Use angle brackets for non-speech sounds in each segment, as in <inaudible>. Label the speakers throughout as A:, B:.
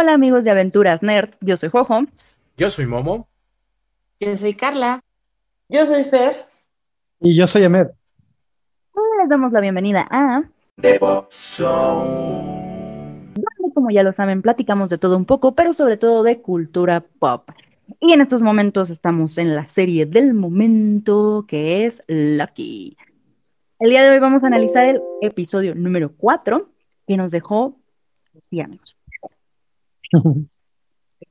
A: Hola amigos de Aventuras Nerd, yo soy Jojo.
B: Yo soy Momo.
C: Yo soy Carla.
D: Yo soy Fer.
E: Y yo soy Ahmed.
A: Les damos la bienvenida a
B: The Pop Zone.
A: donde, como ya lo saben, platicamos de todo un poco, pero sobre todo de cultura pop. Y en estos momentos estamos en la serie del momento que es Lucky. El día de hoy vamos a analizar el episodio número 4 que nos dejó, sí, amigos, <laughs>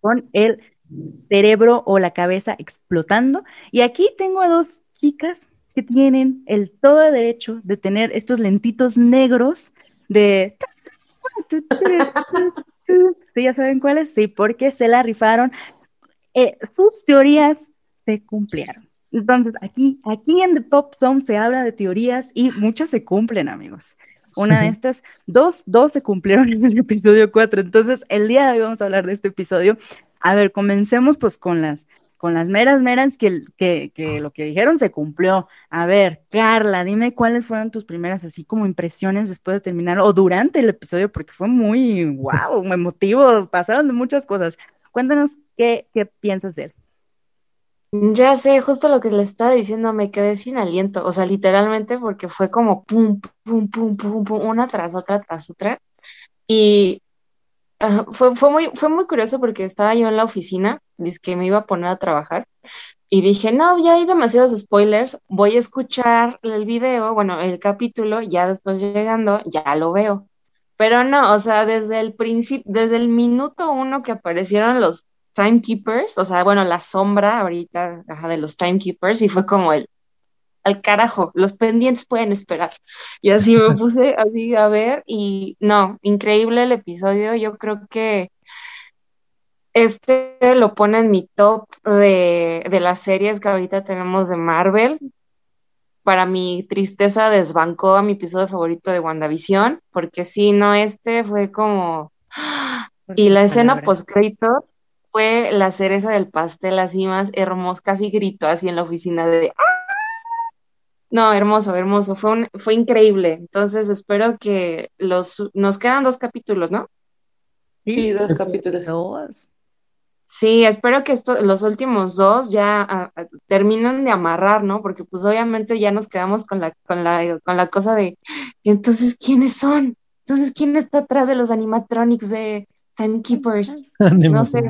A: con el cerebro o la cabeza explotando. Y aquí tengo a dos chicas que tienen el todo derecho de tener estos lentitos negros de... <laughs> ¿Sí ya saben cuáles? Sí, porque se la rifaron. Eh, sus teorías se cumplieron. Entonces, aquí, aquí en The Pop Zone se habla de teorías y muchas se cumplen, amigos. Una de estas, dos, dos se cumplieron <laughs> en el episodio 4. Entonces, el día de hoy vamos a hablar de este episodio. A ver, comencemos pues con las, con las meras meras que, que, que lo que dijeron se cumplió. A ver, Carla, dime cuáles fueron tus primeras así como impresiones después de terminar o durante el episodio, porque fue muy, wow, emotivo, pasaron de muchas cosas. Cuéntanos qué, qué piensas de él.
C: Ya sé, justo lo que le estaba diciendo, me quedé sin aliento, o sea, literalmente porque fue como pum, pum, pum, pum, pum, una tras otra, tras otra. Y fue, fue muy, fue muy curioso porque estaba yo en la oficina, dice que me iba a poner a trabajar, y dije, no, ya hay demasiados spoilers, voy a escuchar el video, bueno, el capítulo, ya después llegando, ya lo veo. Pero no, o sea, desde el principio, desde el minuto uno que aparecieron los timekeepers, o sea, bueno, la sombra ahorita ajá, de los timekeepers, y fue como el, al carajo, los pendientes pueden esperar. Y así me <laughs> puse así a ver, y no, increíble el episodio, yo creo que este lo pone en mi top de, de las series que ahorita tenemos de Marvel. Para mi tristeza desbancó a mi episodio favorito de WandaVision, porque si no, este fue como... <gasps> Y la escena post créditos fue la cereza del pastel, así más hermoso, casi grito así en la oficina de... ¡Ah! No, hermoso, hermoso, fue, un, fue increíble. Entonces espero que los... Nos quedan dos capítulos, ¿no?
D: Sí, dos <laughs> capítulos.
A: Dos.
C: Sí, espero que esto, los últimos dos ya terminen de amarrar, ¿no? Porque pues obviamente ya nos quedamos con la, con la, con la cosa de, entonces, ¿quiénes son? Entonces, ¿quién está atrás de los animatronics de Timekeepers? <laughs> No sé.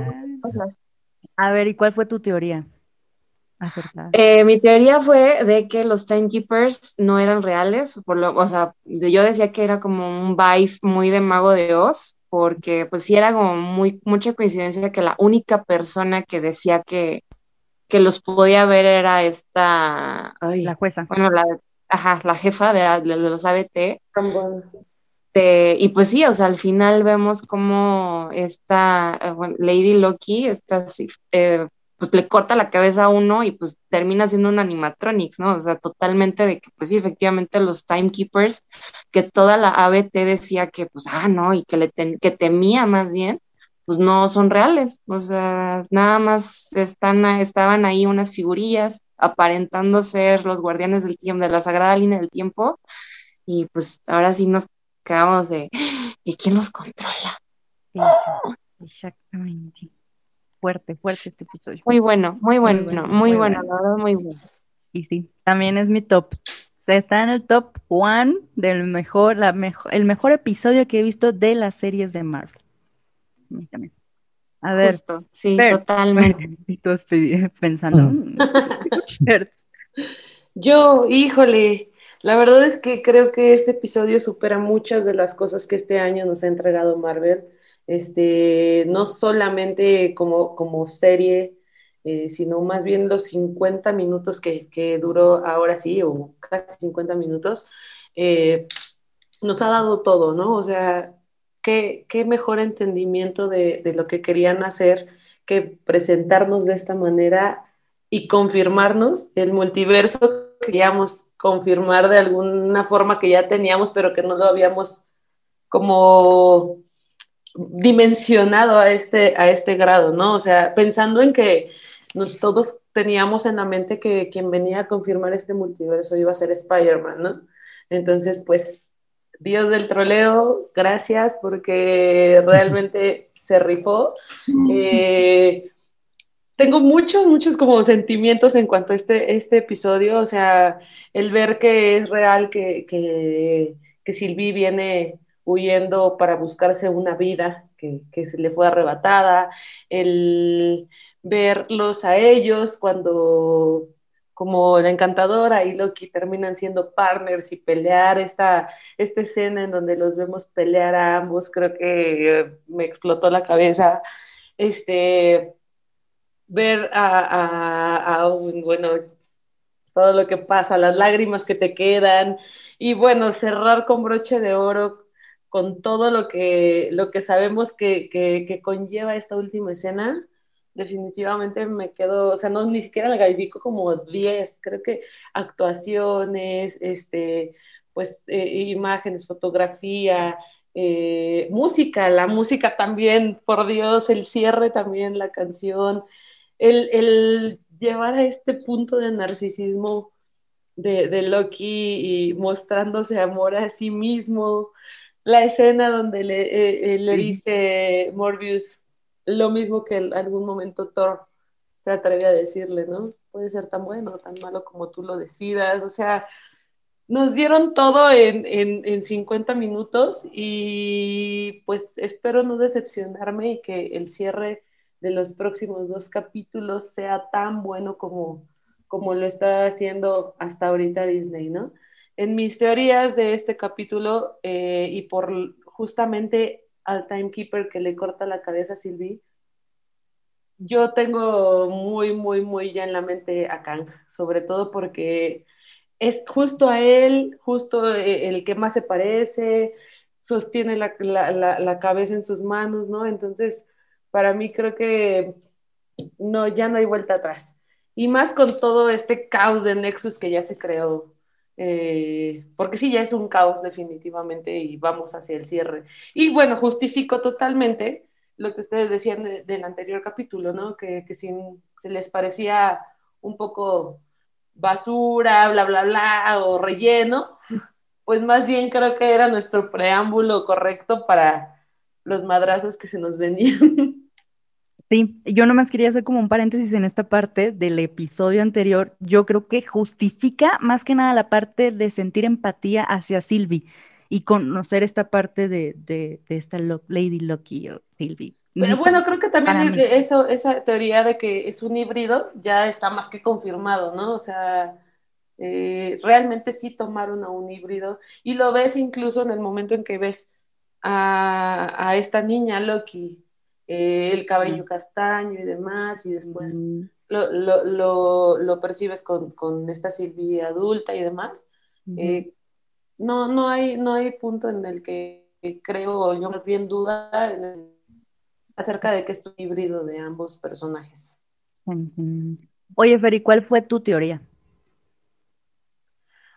A: A ver, ¿y cuál fue tu teoría?
C: Eh, mi teoría fue de que los Timekeepers no eran reales, por lo, o sea, de- yo decía que era como un vibe muy de Mago de Oz, porque pues sí era como muy, mucha coincidencia que la única persona que decía que, que los podía ver era esta, ay,
A: La jueza.
C: bueno, la, ajá, la jefa de, de los ABT,
D: bueno.
C: Este, y pues sí, o sea, al final vemos como esta eh, bueno, Lady Loki, esta, sí, eh, pues le corta la cabeza a uno y pues termina siendo un animatronics, ¿no? O sea, totalmente de que, pues sí, efectivamente los timekeepers, que toda la ABT decía que, pues, ah, no, y que, le que temía más bien, pues no son reales, o sea, nada más están, estaban ahí unas figurillas aparentando ser los guardianes del tiempo, de la sagrada línea del tiempo, y pues ahora sí nos quedamos de, ¿y quién los controla?
A: Exact- Exactamente. Fuerte, fuerte este episodio.
C: Muy bueno, muy bueno,
A: bueno,
C: muy
A: muy
C: bueno,
A: bueno.
C: la verdad, muy bueno.
A: Y sí, también es mi top. Está en el top one del mejor, la mejor, el mejor episodio que he visto de las series de Marvel. A mí también. A ver,
C: Justo, sí, totalmente.
A: y todos pe- pensando.
E: Mm.
A: "Mm,
D: Yo, híjole, la verdad es que creo que este episodio supera muchas de las cosas que este año nos ha entregado Marvel. Este, no solamente como, como serie, eh, sino más bien los 50 minutos que, que duró ahora sí, o casi 50 minutos, eh, nos ha dado todo, ¿no? O sea, qué, qué mejor entendimiento de, de lo que querían hacer que presentarnos de esta manera y confirmarnos el multiverso que queríamos confirmar de alguna forma que ya teníamos, pero que no lo habíamos como dimensionado a este, a este grado, ¿no? O sea, pensando en que nos, todos teníamos en la mente que quien venía a confirmar este multiverso iba a ser Spider-Man, ¿no? Entonces, pues Dios del troleo, gracias porque realmente se rifó. <laughs> Eh, tengo muchos, muchos como sentimientos en cuanto a este, este episodio, o sea, el ver que es real que, que, que Silvi viene huyendo para buscarse una vida que, que, se le fue arrebatada, el verlos a ellos cuando como la encantadora y Loki terminan siendo partners y pelear esta, esta escena en donde los vemos pelear a ambos, creo que me explotó la cabeza. Este, ver a, a, bueno, todo lo que pasa, las lágrimas que te quedan y bueno, cerrar con broche de oro con todo lo que, lo que sabemos que, que, que conlleva esta última escena, definitivamente me quedo, o sea, no ni siquiera le califico como 10, creo que actuaciones, este, pues eh, imágenes, fotografía, eh, música, la música también, por Dios, el cierre también, la canción, el, el llevar a este punto de narcisismo de, de, Loki y mostrándose amor a sí mismo, la escena donde le, eh, le dice Morbius lo mismo que en algún momento Thor se atreve a decirle, ¿no? Puede ser tan bueno o tan malo como tú lo decidas, o sea, nos dieron todo en, en, en 50 minutos y pues espero no decepcionarme y que el cierre de los próximos dos capítulos sea tan bueno como, como lo está haciendo hasta ahorita Disney, ¿no? En mis teorías de este capítulo eh, y por justamente al timekeeper que le corta la cabeza a Sylvie, yo tengo muy, muy, muy ya en la mente a Kang, sobre todo porque es justo a él, justo eh, el que más se parece, sostiene la, la, la cabeza en sus manos, ¿no? Entonces, para mí creo que no, ya no hay vuelta atrás. Y más con todo este caos de Nexus que ya se creó. Eh, porque sí, ya es un caos definitivamente y vamos hacia el cierre. Y bueno, justifico totalmente lo que ustedes decían de, del anterior capítulo, ¿no? Que, que si se les parecía un poco basura, bla, bla, bla, o relleno, pues más bien creo que era nuestro preámbulo correcto para los madrazos que se nos venían. <laughs>
A: Sí, yo nomás quería hacer como un paréntesis en esta parte del episodio anterior. Yo creo que justifica más que nada la parte de sentir empatía hacia Sylvie y conocer esta parte de, de, de esta Lady Lucky o Sylvie.
D: Pero bueno, creo que también de eso, esa teoría de que es un híbrido ya está más que confirmado, ¿no? O sea, eh, realmente sí tomaron a un híbrido y lo ves incluso en el momento en que ves a, a esta niña Loki eh, el cabello castaño y demás, y después mm. lo, lo, lo, lo, percibes con, con, esta Silvia adulta y demás. Mm. Eh, no, no, hay, no hay punto en el que creo, yo más bien duda el, acerca de que es un híbrido de ambos personajes.
A: Oye, Feri, ¿cuál fue tu teoría?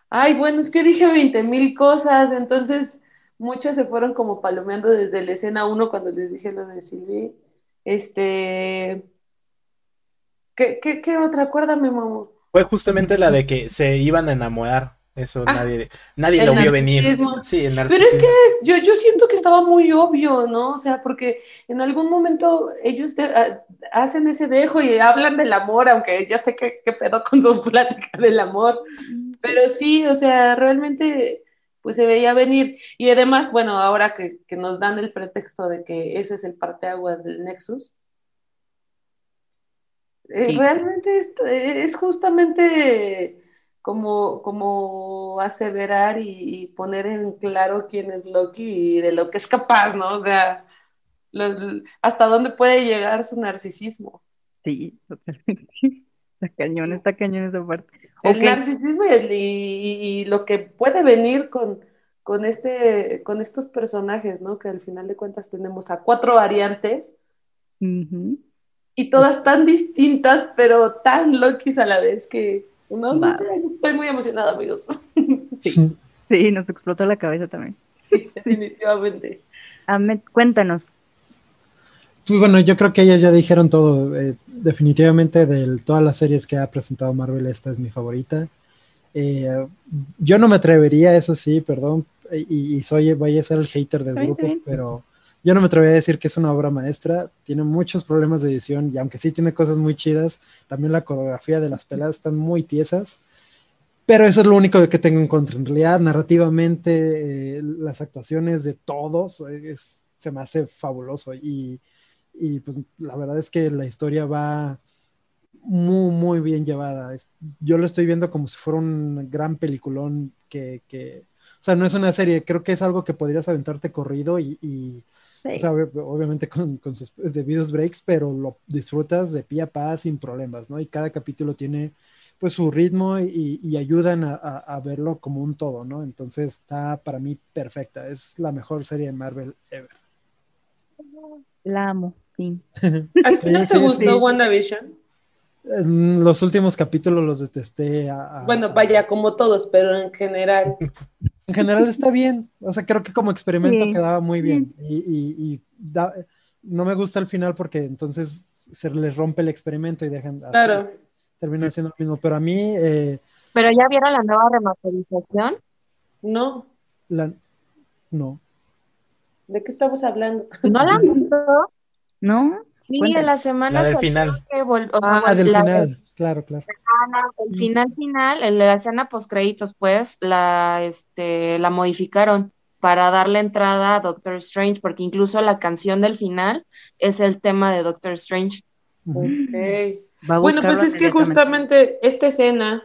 D: Ay, bueno, es que dije 20 mil cosas, entonces muchos se fueron como palomeando desde la escena 1 cuando les dije lo de Silvi. Este. ¿Qué, qué, qué otra? Acuérdame, mamá.
B: Fue justamente la de que se iban a enamorar. Eso ah, nadie, nadie lo vio venir.
D: Sí, el Pero es que yo, yo siento que estaba muy obvio, ¿no? O sea, porque en algún momento ellos te, a, hacen ese dejo y hablan del amor, aunque ya sé que pedo con su <laughs> plática del amor. Pero sí, o sea, realmente pues se veía venir. Y además, bueno, ahora que, que, nos dan el pretexto de que ese es el parteaguas del Nexus, eh, realmente es, es, justamente como, como aseverar y, y, poner en claro quién es Loki y de lo que es capaz, ¿no? O sea, lo, hasta dónde puede llegar su narcisismo.
A: Sí, totalmente. Está cañón, está cañón esa parte.
D: El okay. narcisismo y, el, y, y, lo que puede venir con, con, este, con estos personajes, ¿no? Que al final de cuentas tenemos a cuatro variantes uh -huh. y todas tan distintas, pero tan loquis a la vez que no, no sé, estoy muy emocionada, amigos.
A: Sí, sí, nos explotó la cabeza también.
D: Sí, definitivamente.
A: Ahmed, cuéntanos,
E: pues bueno, yo creo que ellas ya dijeron todo. Eh, definitivamente de todas las series que ha presentado Marvel, esta es mi favorita. Eh, yo no me atrevería, eso sí, perdón, y, y soy, voy a ser el hater del grupo, pero yo no me atrevería a decir que es una obra maestra. Tiene muchos problemas de edición y aunque sí tiene cosas muy chidas, también la coreografía de las peladas están muy tiesas. Pero eso es lo único que tengo en contra. En realidad, narrativamente, eh, las actuaciones de todos eh, es- se me hace fabuloso. Y, y, pues, la verdad es que la historia va muy, muy bien llevada. Es- yo lo estoy viendo como si fuera un gran peliculón que, que- o sea, no es una serie, creo que es algo que podrías aventarte corrido y, y,
A: Sí.
E: o sea, ob- obviamente con, con sus debidos breaks, pero lo disfrutas de pie a pa sin problemas, ¿no? Y cada capítulo tiene pues su ritmo y, y ayudan a, a- a verlo como un todo, ¿no? Entonces está para mí perfecta, es la mejor serie de Marvel ever.
A: La amo, fin.
D: ¿A ti no
E: Sí,
D: te
E: sí,
D: gustó
A: sí.
D: WandaVision?
E: En los últimos capítulos los detesté. a- a-
D: Bueno, vaya, como todos, pero en general.
E: En general está bien, o sea, creo que como experimento
A: Sí.
E: quedaba muy bien. Y, y- y da- no me gusta el final porque entonces se les rompe el experimento y dejan así,
D: Claro.
E: terminan haciendo lo mismo. Pero a mí, eh,
C: Pero ya vieron la nueva remasterización.
D: No.
E: la- no.
D: ¿De qué estamos hablando?
C: ¿No la han <laughs> visto?
A: ¿No?
C: Sí,
A: Cuéntame.
C: en la semana
B: La del final.
C: que o
E: Ah,
C: vol-
E: del
C: la-
E: final, claro, claro.
C: el final final, en la escena post créditos, pues, la, este, la modificaron para darle entrada a Doctor Strange, porque incluso la canción del final es el tema de Doctor Strange.
E: Ujú.
D: Ok.
A: Va a
D: Bueno, pues es que justamente esta escena,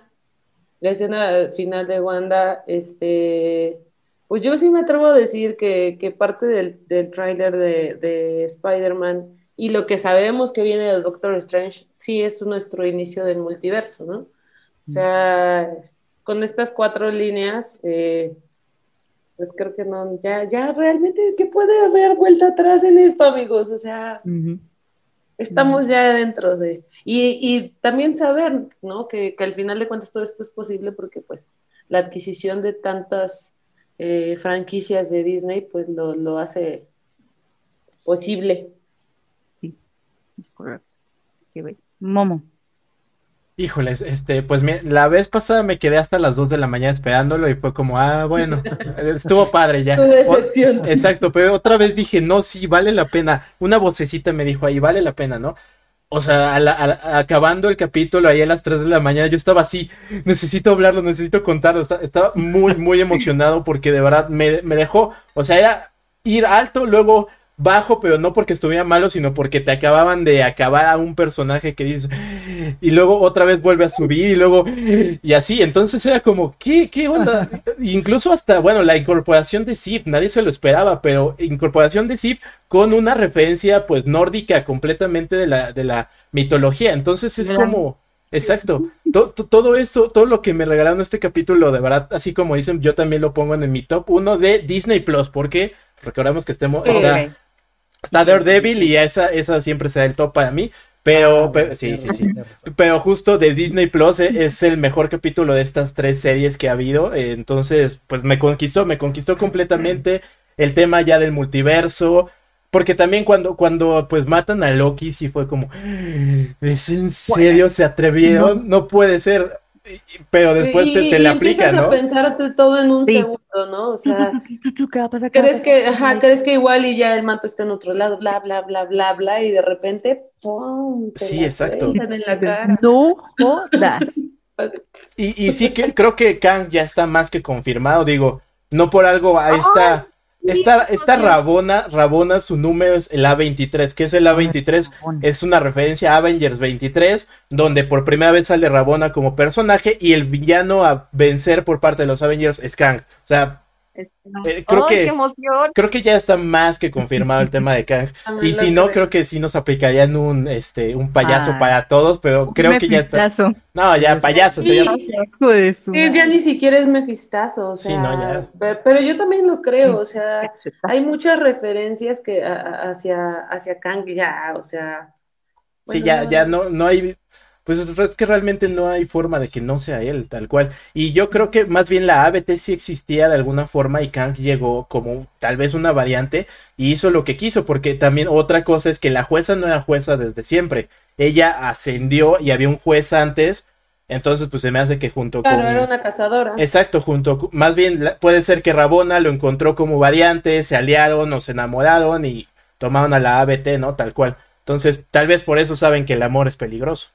D: la escena final de Wanda, este, pues yo sí me atrevo a decir que, que parte del, del tráiler de, de Spider-Man y lo que sabemos que viene del Doctor Strange, sí es nuestro inicio del multiverso, ¿no? O sea, con estas cuatro líneas, eh, pues creo que no, ya, ya realmente, ¿qué puede haber vuelta atrás en esto, amigos? O sea. Estamos ya dentro de... Y, y también saber, ¿no? Que, que al final de cuentas todo esto es posible porque pues la adquisición de tantas eh, franquicias de Disney pues lo, lo hace posible.
A: Es correcto. Qué bello. Momo.
B: Híjoles, este, pues la vez pasada me quedé hasta las 2 de la mañana esperándolo y fue como, ah, bueno, <laughs> estuvo padre ya. O- exacto, pero otra vez dije, no, sí, vale la pena. Una vocecita me dijo ahí, vale la pena, ¿no? O sea, a la- acabando el capítulo ahí a las 3 de la mañana, yo estaba así, necesito hablarlo, necesito contarlo. Esta- Estaba muy, muy emocionado porque de verdad me, me dejó, o sea, era ir alto, luego bajo, pero no porque estuviera malo, sino porque te acababan de acabar a un personaje que dices, y luego otra vez vuelve a subir, y luego, y así, entonces era como, ¿qué, qué onda? <laughs> Incluso hasta, bueno, la incorporación de Sif, nadie se lo esperaba, pero incorporación de Sif con una referencia, pues, nórdica completamente de la, de la mitología, entonces es como... Exacto, To- to- todo eso, todo lo que me regalaron este capítulo, de verdad, así como dicen, yo también lo pongo en mi top uno de Disney Plus, porque recordamos que estemos, está. Está Daredevil y esa, esa siempre será el top para mí. Pero,
E: Ah,
B: pero- sí, sí, sí. Pero justo de Disney Plus eh, es el mejor capítulo de estas tres series que ha habido. eh, Entonces, pues me conquistó, me conquistó completamente el tema ya del multiverso. Porque también cuando, cuando pues matan a Loki, sí fue como, ¿es en serio? ¿Se atrevieron? No puede ser. Pero después te,
D: Y-
B: te
D: y
B: la aplica, ¿no?
D: a pensarte todo en un
A: Sí.
D: segundo, ¿no? O sea,
A: ¿Qué va a pasar? ¿Qué va a
D: crees que, ajá, crees que igual y ya el manto está en otro lado, bla, bla, bla, bla, bla, y de repente, ¡pum! te
B: Sí, exacto.
D: en la cara.
A: No jodas.
B: Y, y sí que creo que Kang ya está más que confirmado, digo, no por algo a esta, esta. Rabona, Rabona, su número es el A23, que es el A23,
A: Rabona.
B: es una referencia a Avengers 23, donde por primera vez sale Rabona como personaje y el villano a vencer por parte de los Avengers es Kang. O sea, Eh, creo
C: ¡Ay,
B: que-
C: qué emoción!
B: creo que ya está más que confirmado el tema de Kang. <laughs> Y si no,
D: creo.
B: creo que sí nos aplicarían un, este, un payaso
A: Ay.
B: para todos, pero creo que ya está. No, ya,
E: Sí,
B: payaso,
D: sí. Sí, ya ni siquiera es mefistazo, o
B: Sí,
D: sea,
B: no, ya.
D: pe- pero, yo también lo creo, o sea, hay muchas referencias que a- a- hacia, hacia Kang ya, o sea,
B: Sí, ya, ya no, no hay, pues es que realmente no hay forma de que no sea él, tal cual. Y yo creo que más bien la ABT sí existía de alguna forma y Kang llegó como tal vez una variante y hizo lo que quiso, porque también otra cosa es que la jueza no era jueza desde siempre. Ella ascendió y había un juez antes Entonces, pues se me hace que junto
D: Claro,
B: con...
D: era una cazadora.
B: Exacto, junto, más bien puede ser que Rabona lo encontró como variante, se aliaron o se enamoraron y tomaron a la ABT, ¿no? Tal cual. Entonces, tal vez por eso saben que el amor es peligroso.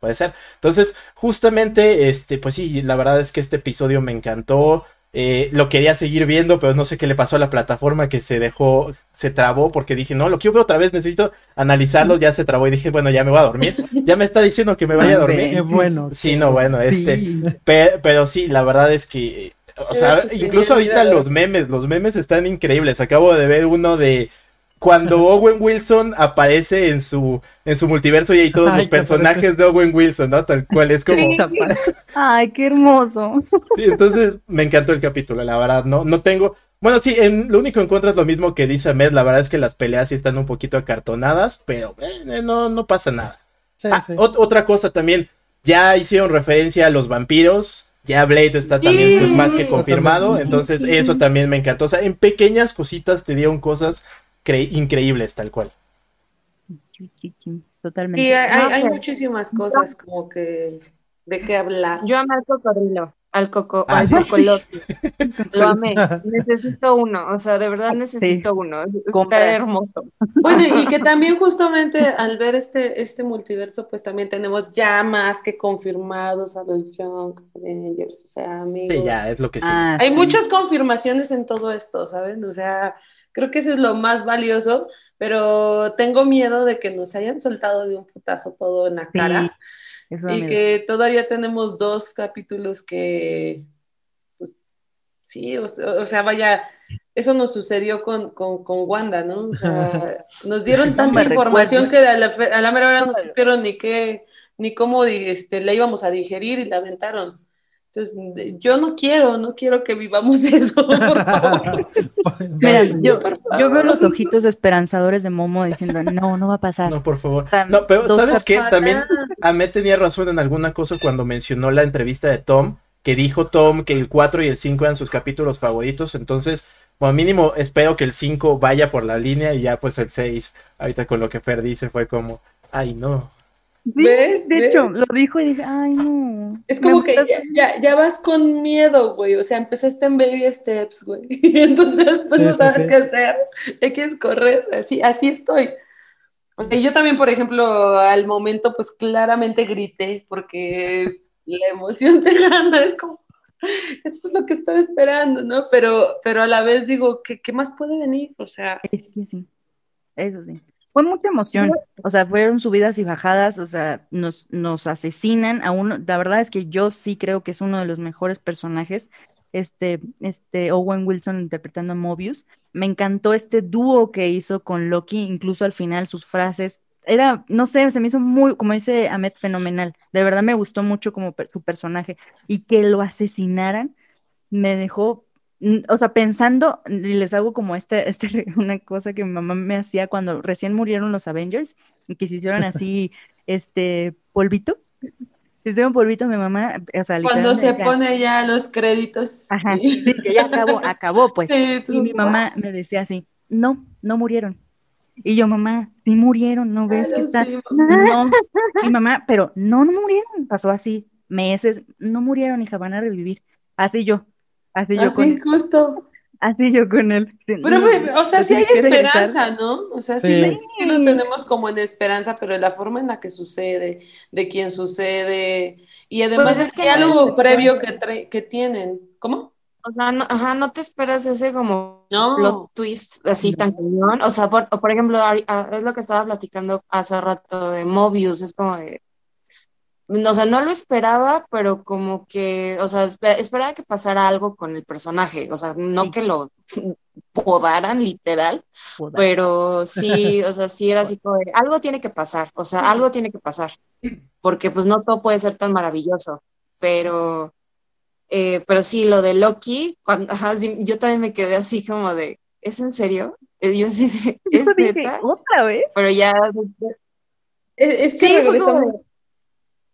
B: Puede ser. Entonces, justamente, este, pues sí, la verdad es que este episodio me encantó. Eh, lo quería seguir viendo, pero no sé qué le pasó a la plataforma que se dejó, se trabó porque dije, no, lo quiero ver otra vez, necesito analizarlo, ya se trabó y dije, bueno, ya me voy a dormir. Ya me está diciendo que me vaya a dormir.
E: Qué bueno.
B: Sí, no, bueno, este,
A: Sí.
B: Pe- pero sí, la verdad es que, o sea,
D: Pero sí,
B: incluso ahorita los memes, los memes están increíbles. Acabo de ver uno de cuando Owen Wilson aparece en su en su multiverso y hay todos
E: Ay,
B: los personajes de Owen Wilson, ¿no? Tal cual es como
A: Sí. Ay, qué hermoso.
B: Sí, entonces me encantó el capítulo, la verdad, no no tengo bueno, sí, en, lo único en contra es lo mismo que dice Med, la verdad es que las peleas sí están un poquito acartonadas, pero eh, no, no pasa nada.
E: Sí,
B: Ah,
E: sí.
B: ot- otra cosa también, ya hicieron referencia a los vampiros, ya Blade está también pues más que confirmado, entonces eso también me encantó, o sea, en pequeñas cositas te dieron cosas increíbles tal cual.
A: Totalmente.
D: Sí, hay,
C: No
D: hay
C: sé.
D: muchísimas cosas como que de qué hablar.
C: Yo amé al cocodrilo, al coco,
B: Ah,
C: al
B: sí.
C: cocolote. <laughs> Lo amé. Necesito uno, o sea, de verdad necesito uno. Está hermoso.
D: Bueno, y que también justamente al ver este, este multiverso, pues también tenemos ya más que confirmados a los Young Avengers, o sea, amigos.
B: Sí, ya, es lo que sí.
A: Ah,
D: Hay
A: sí.
D: muchas confirmaciones en todo esto, ¿saben? O sea, creo que eso es lo más valioso, pero tengo miedo de que nos hayan soltado de un putazo todo en la cara y
A: miedo.
D: que todavía tenemos dos capítulos que, pues, sí, o, o sea, vaya, eso nos sucedió con, con, con Wanda, ¿no? O sea, <laughs> nos dieron tanta información que a la, a la mera hora no supieron ni qué, ni cómo este, la íbamos a digerir y la aventaron. Entonces, yo no quiero, no quiero que vivamos <laughs> eso, por favor.
A: Mira, <laughs> yo,
D: por
A: yo veo los ojitos esperanzadores de Momo diciendo, no, no va a pasar.
B: No, por favor. No, pero ¿sabes qué? También Ahmed tenía razón en alguna cosa cuando mencionó la entrevista de Tom, que dijo Tom que el 4 y el 5 eran sus capítulos favoritos, entonces, como mínimo, espero que el 5 vaya por la línea y ya pues el 6, ahorita con lo que Fer dice, fue como, ay no.
A: Sí,
D: ¿Ves?
A: de
D: ¿Ves?
A: hecho, lo dijo y dije, ay, no.
D: Es como que ya, ya, ya vas con miedo, güey. O sea, empezaste en baby steps, güey. <laughs> Y entonces pues no sabes
E: sí.
D: qué hacer. Ya quieres correr. Así, así estoy. O sea, yo también, por ejemplo, al momento, pues claramente grité porque la emoción <laughs> te gana. Es como, esto es lo que estaba esperando, ¿no? Pero, pero a la vez digo, ¿qué, qué más puede venir? O sea,
A: Es que sí, eso sí. Fue mucha emoción, o sea, fueron subidas y bajadas, o sea, nos, nos asesinan a uno, la verdad es que yo sí creo que es uno de los mejores personajes, este, este Owen Wilson interpretando a Mobius, me encantó este dúo que hizo con Loki, incluso al final sus frases, era, no sé, se me hizo muy, como dice Ahmed, fenomenal, de verdad me gustó mucho como per- su personaje, y que lo asesinaran, me dejó o sea, pensando, y les hago como este, <laughs> este, una cosa que mi mamá me hacía cuando recién murieron los Avengers y que se hicieron así, <laughs> este, polvito. Se hicieron polvito, mi mamá, o sea,
D: cuando se
A: decía,
D: pone ya los créditos.
A: Ajá,
D: Sí.
A: sí, que ya acabó, <laughs> acabó, pues.
D: Sí,
A: Y mi mamá me decía así, no, no murieron. Y yo, mamá, sí murieron, ¿no ves que está? No, y mamá, pero no, no murieron. Pasó así, meses, no murieron, hija, van a revivir. Así yo, así yo con
D: Así, justo.
A: Así yo con él.
D: Pero,
A: no,
D: güey, o sea,
A: pues
D: sí hay
A: regresar.
D: esperanza, ¿no? O sea, sí,
E: Sí.
D: lo- sí lo tenemos como en esperanza, pero la forma en la que sucede, de quién sucede, y además
C: Pues es no
D: algo
C: es
D: previo que, que tienen. ¿Cómo?
C: O sea, no, ajá, no te esperas ese como
D: No.
C: plot twist así tan cañón. O sea, por, por ejemplo, es lo que estaba platicando hace rato de Mobius, es como de, o sea, no lo esperaba, pero como que, o sea, espe- esperaba que pasara algo con el personaje, o sea, no
A: Sí.
C: que lo <laughs> podaran literal, pero sí, o sea, sí era así <laughs> como de, algo tiene que pasar, o sea, algo tiene que pasar, porque pues no todo puede ser tan maravilloso, pero, eh, pero sí, lo de Loki, cuando, ajá, sí, yo también me quedé así como de, ¿es en serio? Eh, Yo sí, de,
A: Yo <laughs>
C: ¿es
A: dije,
C: neta?
A: ¿otra vez?
C: Pero ya,
D: Es, es que
C: sí, fue como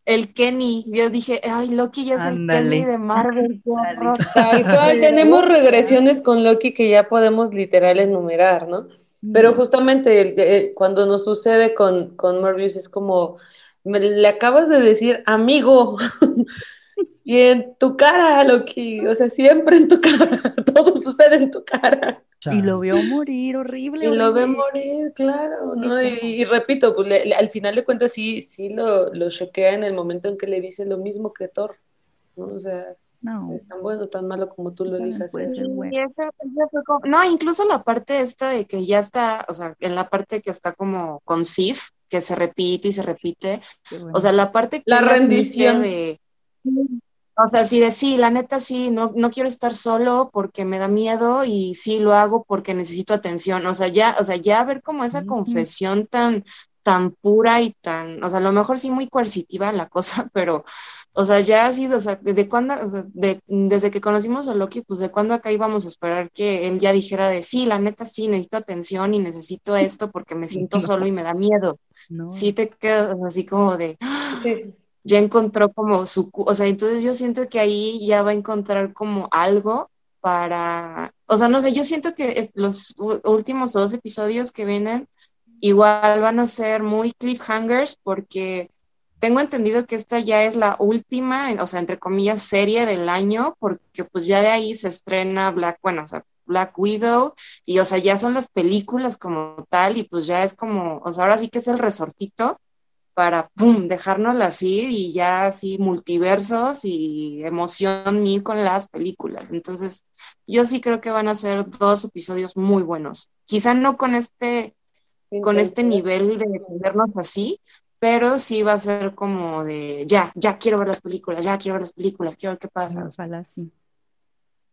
C: el Kenny, yo dije, ay, Loki ya es el Kenny de Marvel, qué
A: Ándale.
C: horror". <laughs>
D: Tal cual, tenemos regresiones con Loki que ya podemos literal enumerar, ¿no? Pero justamente el- el- cuando nos sucede con, con Morbius es como, me, le acabas de decir amigo. <laughs> y en tu cara, Loki, o sea, siempre en tu cara, <laughs> todo sucede en tu cara.
A: Y lo vio morir horrible.
D: Y lo ve morir, claro, ¿no? Y, y repito, pues le- le- al final de cuentas sí, sí lo, lo choquea en el momento en que le dice lo mismo que Thor, ¿no? O sea,
A: No,
D: es tan bueno, tan malo como tú lo elijas. ser.
A: ser. bueno.
C: No, incluso la parte esta de que ya está, o sea, en la parte que está como con Sif, que se repite y se repite,
A: bueno.
C: o sea, la parte que
D: La rendición.
C: de, o sea, sí de sí, la neta sí, no, no quiero estar solo porque me da miedo y sí lo hago porque necesito atención, o sea, ya, o sea, ya ver como esa confesión tan, tan pura y tan, o sea, a lo mejor sí muy coercitiva la cosa, <laughs> pero, o sea, ya ha sido, o sea, ¿de cuándo, o sea, de- desde que conocimos a Loki, pues de cuándo acá íbamos a esperar que él ya dijera de sí, la neta sí, necesito atención y necesito esto porque me siento
A: No.
C: solo y me da miedo.
A: no.
C: Sí te quedas así como de,
D: Sí.
C: Ya encontró como su, o sea, entonces yo siento que ahí ya va a encontrar como algo para, o sea, no sé, yo siento que los últimos dos episodios que vienen igual van a ser muy cliffhangers porque tengo entendido que esta ya es la última, o sea, entre comillas, serie del año, porque pues ya de ahí se estrena Black, bueno, o sea, Black Widow, y o sea, ya son las películas como tal, y pues ya es como, o sea, ahora sí que es el resortito para, pum, dejárnosla así y ya así multiversos y emoción mil con las películas. Entonces, yo sí creo que van a ser dos episodios muy buenos. Quizá no con este, con este nivel de vernos así, pero sí va a ser como de, ya, ya quiero ver las películas, ya quiero ver las películas, quiero ver qué pasa.
A: Ojalá sí.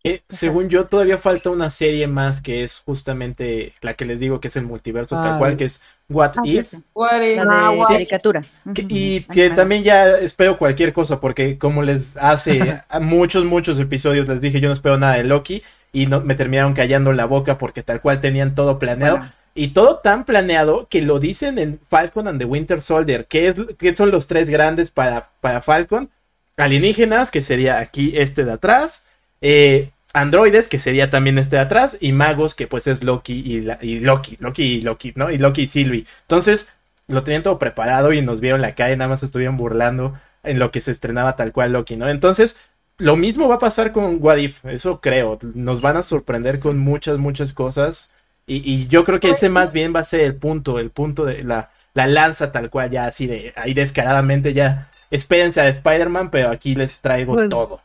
B: Eh, según yo, todavía falta una serie más que es justamente la que les digo que es el multiverso tal
E: Ah,
B: cual, que es What
A: Ah,
B: If.
D: What if-
A: La
C: Ah,
A: de caricatura.
B: que- y que
A: Ajá.
B: también ya espero cualquier cosa, porque como les hace <laughs> muchos, muchos episodios les dije, yo no espero nada de Loki, y no, me terminaron callando la boca porque tal cual tenían todo planeado.
A: Bueno,
B: Y todo tan planeado que lo dicen en Falcon and the Winter Soldier, que, es, que son los tres grandes para, para Falcon. Alienígenas, que sería aquí este de atrás. Eh, androides, que sería también este de atrás. Y magos, que pues es Loki y, la- y Loki, Loki y Loki, ¿no? Y Loki y Sylvie. Entonces, lo tenían todo preparado y nos vieron la calle, nada más estuvieron burlando en lo que se estrenaba tal cual Loki, ¿no? Entonces, lo mismo va a pasar con What If, eso creo. Nos van a sorprender con muchas, muchas cosas. Y, y yo creo que ese más bien va a ser el punto, el punto de la, la lanza tal cual, ya así de ahí descaradamente ya. Espérense a Spider-Man, pero aquí les traigo
A: Pues,
B: todo.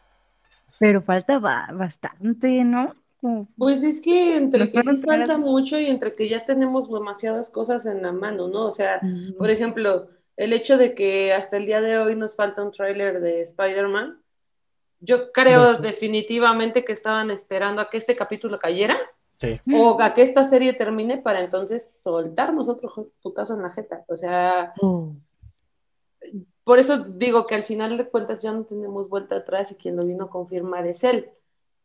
A: Pero falta ba- bastante, ¿no? Como-
D: Pues es que entre que sí falta mucho y entre que ya tenemos demasiadas cosas en la mano, ¿no? O sea, por ejemplo, el hecho de que hasta el día de hoy nos falta un tráiler de Spider-Man, yo creo
E: De-
D: definitivamente que estaban esperando a que este capítulo cayera
B: Sí.
D: o a que esta serie termine para entonces soltarnos otro jo- putazo en la jeta. O sea,
A: Oh.
D: Por eso digo que al final de cuentas ya no tenemos vuelta atrás y quien lo vino a confirmar es él.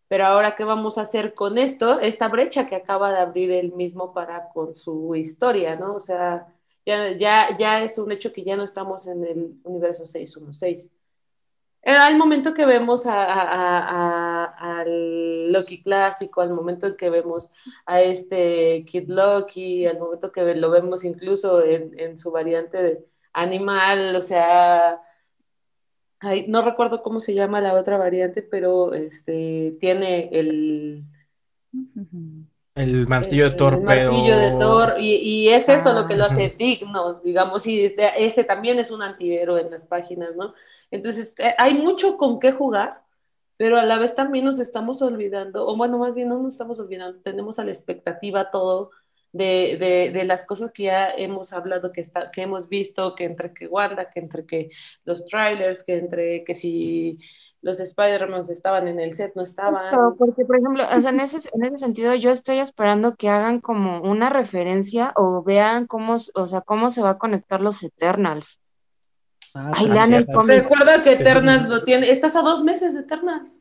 D: Pero ahora, ¿qué vamos a hacer con esto? Esta brecha que acaba de abrir él mismo para con su historia, ¿no? O sea, ya, ya, ya es un hecho que ya no estamos en el universo 616. Eh, Al momento que vemos a, al Loki clásico, al momento en que vemos a este Kid Loki, al momento que lo vemos incluso en su variante de animal, o sea, no recuerdo cómo se llama la otra variante, pero este tiene el.
B: El martillo de Thor,
D: martillo de Thor, y, y es eso lo que lo
B: Ah.
D: hace digno, digamos, y ese también es un antihéroe en las páginas, ¿no? Entonces, eh, hay mucho con qué jugar, pero a la vez también nos estamos olvidando, o bueno, más bien no nos estamos olvidando, tenemos a la expectativa todo de, de, de las cosas que ya hemos hablado, que, está, que hemos visto, que entre que Wanda, que entre que los trailers, que entre que si los Spider-Man estaban en el set, no estaban.
C: Justo, porque por ejemplo, o sea, en ese, en ese sentido yo estoy esperando que hagan como una referencia o vean cómo, o sea, cómo se va a conectar los Eternals.
E: Ah,
C: Ay,
E: sí,
C: lean el
E: cierto.
C: cómic.
D: Recuerda que. Eternals lo tiene, estás a dos meses de Eternals.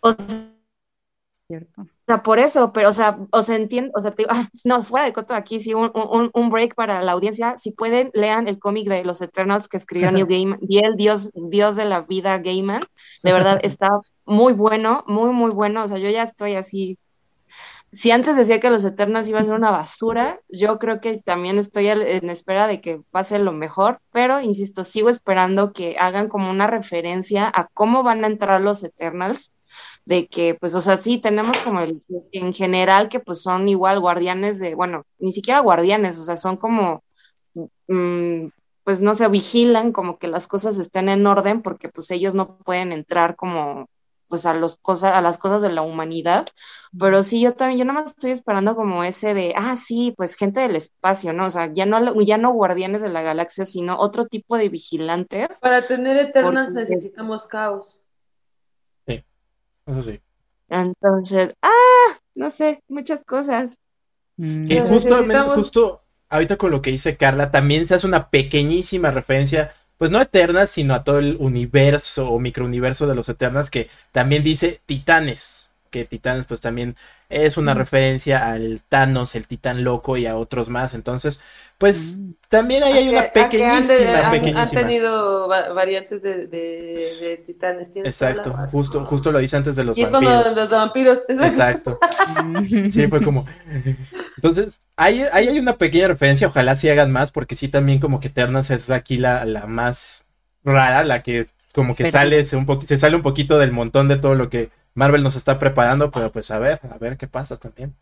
C: O sea,
A: Cierto.
C: Por eso, pero, o sea, o sea, entiendo, o sea, te digo, ah, <laughs> no, fuera de coto aquí, sí, un, un, un break para la audiencia. Si pueden, lean el cómic de los Eternals que escribió Neil <laughs> Gaiman, y el dios, dios de la vida Gaiman. De verdad, <laughs> está muy bueno, muy, muy bueno. O sea, yo ya estoy así si antes decía que los Eternals iba a ser una basura, yo creo que también estoy en espera de que pase lo mejor, pero insisto, sigo esperando que hagan como una referencia a cómo van a entrar los Eternals, de que, pues, o sea, sí, tenemos como el, en general que pues son igual guardianes de, bueno, ni siquiera guardianes, o sea, son como, mm, pues, no sé, vigilan como que las cosas estén en orden porque pues ellos no pueden entrar como pues a los cosas, a las cosas de la humanidad, pero sí, yo también, yo nada más estoy esperando como ese de, ah, sí, pues gente del espacio, ¿no? O sea, ya no, ya no guardianes de la galaxia, sino otro tipo de vigilantes.
D: Para tener Eternas
C: Porque-
D: necesitamos caos.
B: Eso sí.
C: Entonces, ah, no sé, muchas cosas.
A: Mm.
D: Pero
B: justamente,
D: necesitamos-
B: justo ahorita con lo que dice Carla, también se hace una pequeñísima referencia, pues no a Eternas, sino a todo el universo o microuniverso de los Eternas, que también dice Titanes, que Titanes pues también es una referencia al Thanos, el Titán loco y a otros más, entonces, pues
A: Mm.
B: también ahí hay una
D: que- a que han de-
B: pequeñísima,
D: han-
B: pequeñísima.
D: tenido va- variantes de, de, de titanes.
B: Exacto, justo, justo lo dice antes de los
D: Y es como
B: vampiros.
D: los vampiros.
B: Exacto. <laughs> Sí, fue como. Entonces, ahí, ahí hay una pequeña referencia, ojalá sí hagan más, porque sí también como que Eternas es aquí la, la más rara, la que como que
A: Pero-
B: sale, se, un se sale un poquito del montón de todo lo que Marvel nos está preparando, pero pues a ver, a ver qué pasa también.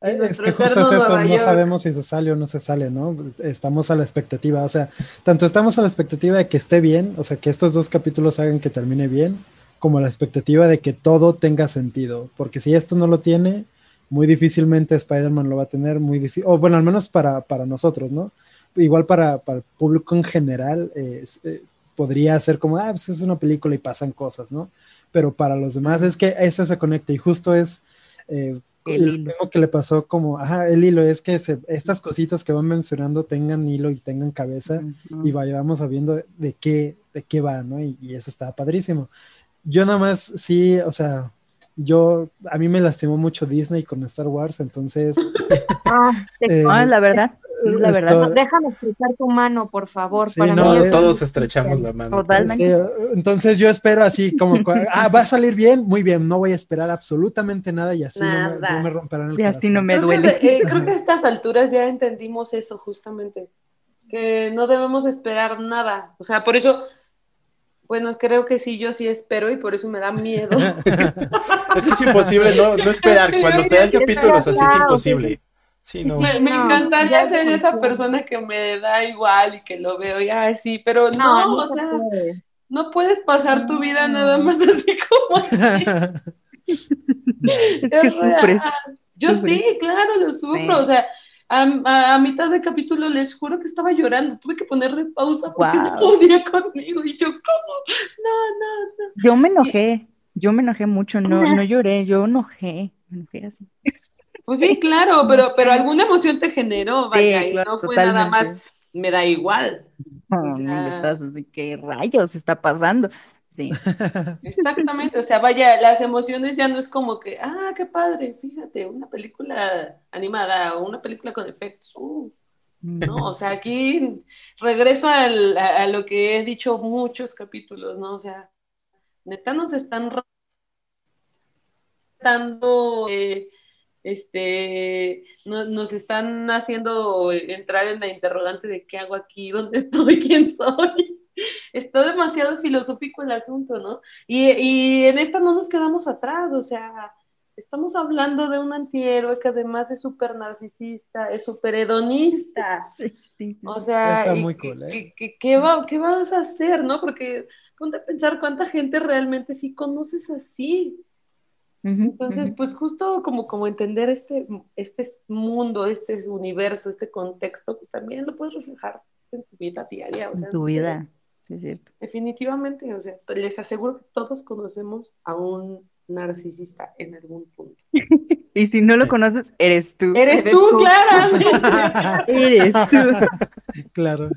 E: Eh, Es que justo es eso, no sabemos si se sale o no se sale, ¿no? Estamos a la expectativa, o sea, tanto estamos a la expectativa de que esté bien, o sea, que estos dos capítulos hagan que termine bien, como a la expectativa de que todo tenga sentido, porque si esto no lo tiene, muy difícilmente Spider-Man lo va a tener, muy difícil, o bueno, al menos para, para nosotros, ¿no? Igual para, para el público en general, eh, eh, podría ser como, ah, pues es una película y pasan cosas, ¿no? Pero para los demás es que eso se conecta y justo es... eh,
A: El
E: lo
A: hilo.
E: mismo que le pasó como, ajá, el hilo es que se- estas cositas que van mencionando tengan hilo y tengan cabeza y vayamos sabiendo de qué, de qué va, ¿no? Y, y eso está padrísimo. Yo nada más, sí, o sea, yo, a mí me lastimó mucho Disney con Star Wars, entonces... <laughs>
C: Ah,
E: eh,
A: No, la verdad, la verdad.
E: esto-
C: déjame estrechar tu mano, por favor.
E: Sí,
C: para
E: no,
C: mí
B: Todos,
C: es-
B: todos estrechamos la mano.
A: Totalmente.
E: Sí, entonces yo espero así como, <laughs> ah, va a salir bien, muy bien, no voy a esperar absolutamente nada y así no me,
D: Nada.
E: no me romperán el
A: Y así
E: corazón.
A: no me
D: Creo que,
A: duele.
D: eh, creo que a estas alturas ya entendimos eso justamente, que no debemos esperar nada. O sea, por eso, bueno, creo que sí, yo sí espero y por eso me da miedo. <laughs>
B: Es que es imposible no, no esperar. <laughs> Cuando te dan capítulos así es imposible. Sí, no.
C: Sí.
D: Me, me
C: no,
D: encantaría ser esa persona que me da igual y que lo veo y ay, sí, pero no,
C: No,
D: o sea,
C: puede.
D: no puedes pasar tu vida
C: No.
D: nada más así como así. <laughs>
A: Es que
D: Es
A: sufres.
D: real. Yo
A: sufres.
D: sí, claro, lo sufro.
A: Sí.
D: O sea, a, a- a mitad de capítulo les juro que estaba llorando. Tuve que ponerle pausa porque no podía conmigo. Y yo, ¿cómo? No, no, no.
A: Yo me enojé, yo me enojé mucho, no, no lloré, yo enojé, me enojé así.
D: Pues sí, claro, <laughs> pero, pero alguna emoción te generó, vaya, y
A: claro,
D: no fue nada más, me da igual. O sea-
A: estás ¿qué rayos está pasando? Sí.
D: Exactamente, o sea, vaya, las emociones ya no es como que, ah, qué padre, fíjate, una película animada o una película con efectos. uh, No, o sea, aquí regreso al- a, a lo que he dicho muchos capítulos, ¿no? O sea, neta nos están dando, eh, este, no- nos están haciendo entrar en la interrogante de qué hago aquí, <laughs> dónde estoy, quién soy. Está demasiado filosófico el asunto, ¿no? Y, y en esta no nos quedamos atrás, o sea, estamos hablando de un antihéroe que además es súper narcisista, es súper hedonista. O sea,
E: Está muy cool, ¿eh?
D: ¿qué, va- ¿qué vas a hacer, no? Porque ponte a pensar cuánta gente realmente sí conoces así. Entonces, pues justo como, como entender este, este mundo, este universo, este contexto, pues también lo puedes reflejar en tu vida diaria. O sea,
A: En tu vida, sí, es cierto.
D: Definitivamente, o sea, les aseguro que todos conocemos a un narcisista en algún punto. <laughs>
A: Y si no lo conoces, eres tú.
D: Eres
C: Eres
D: tú,
C: tú.
D: Clara. <laughs>
A: Eres tú. <laughs>
E: claro.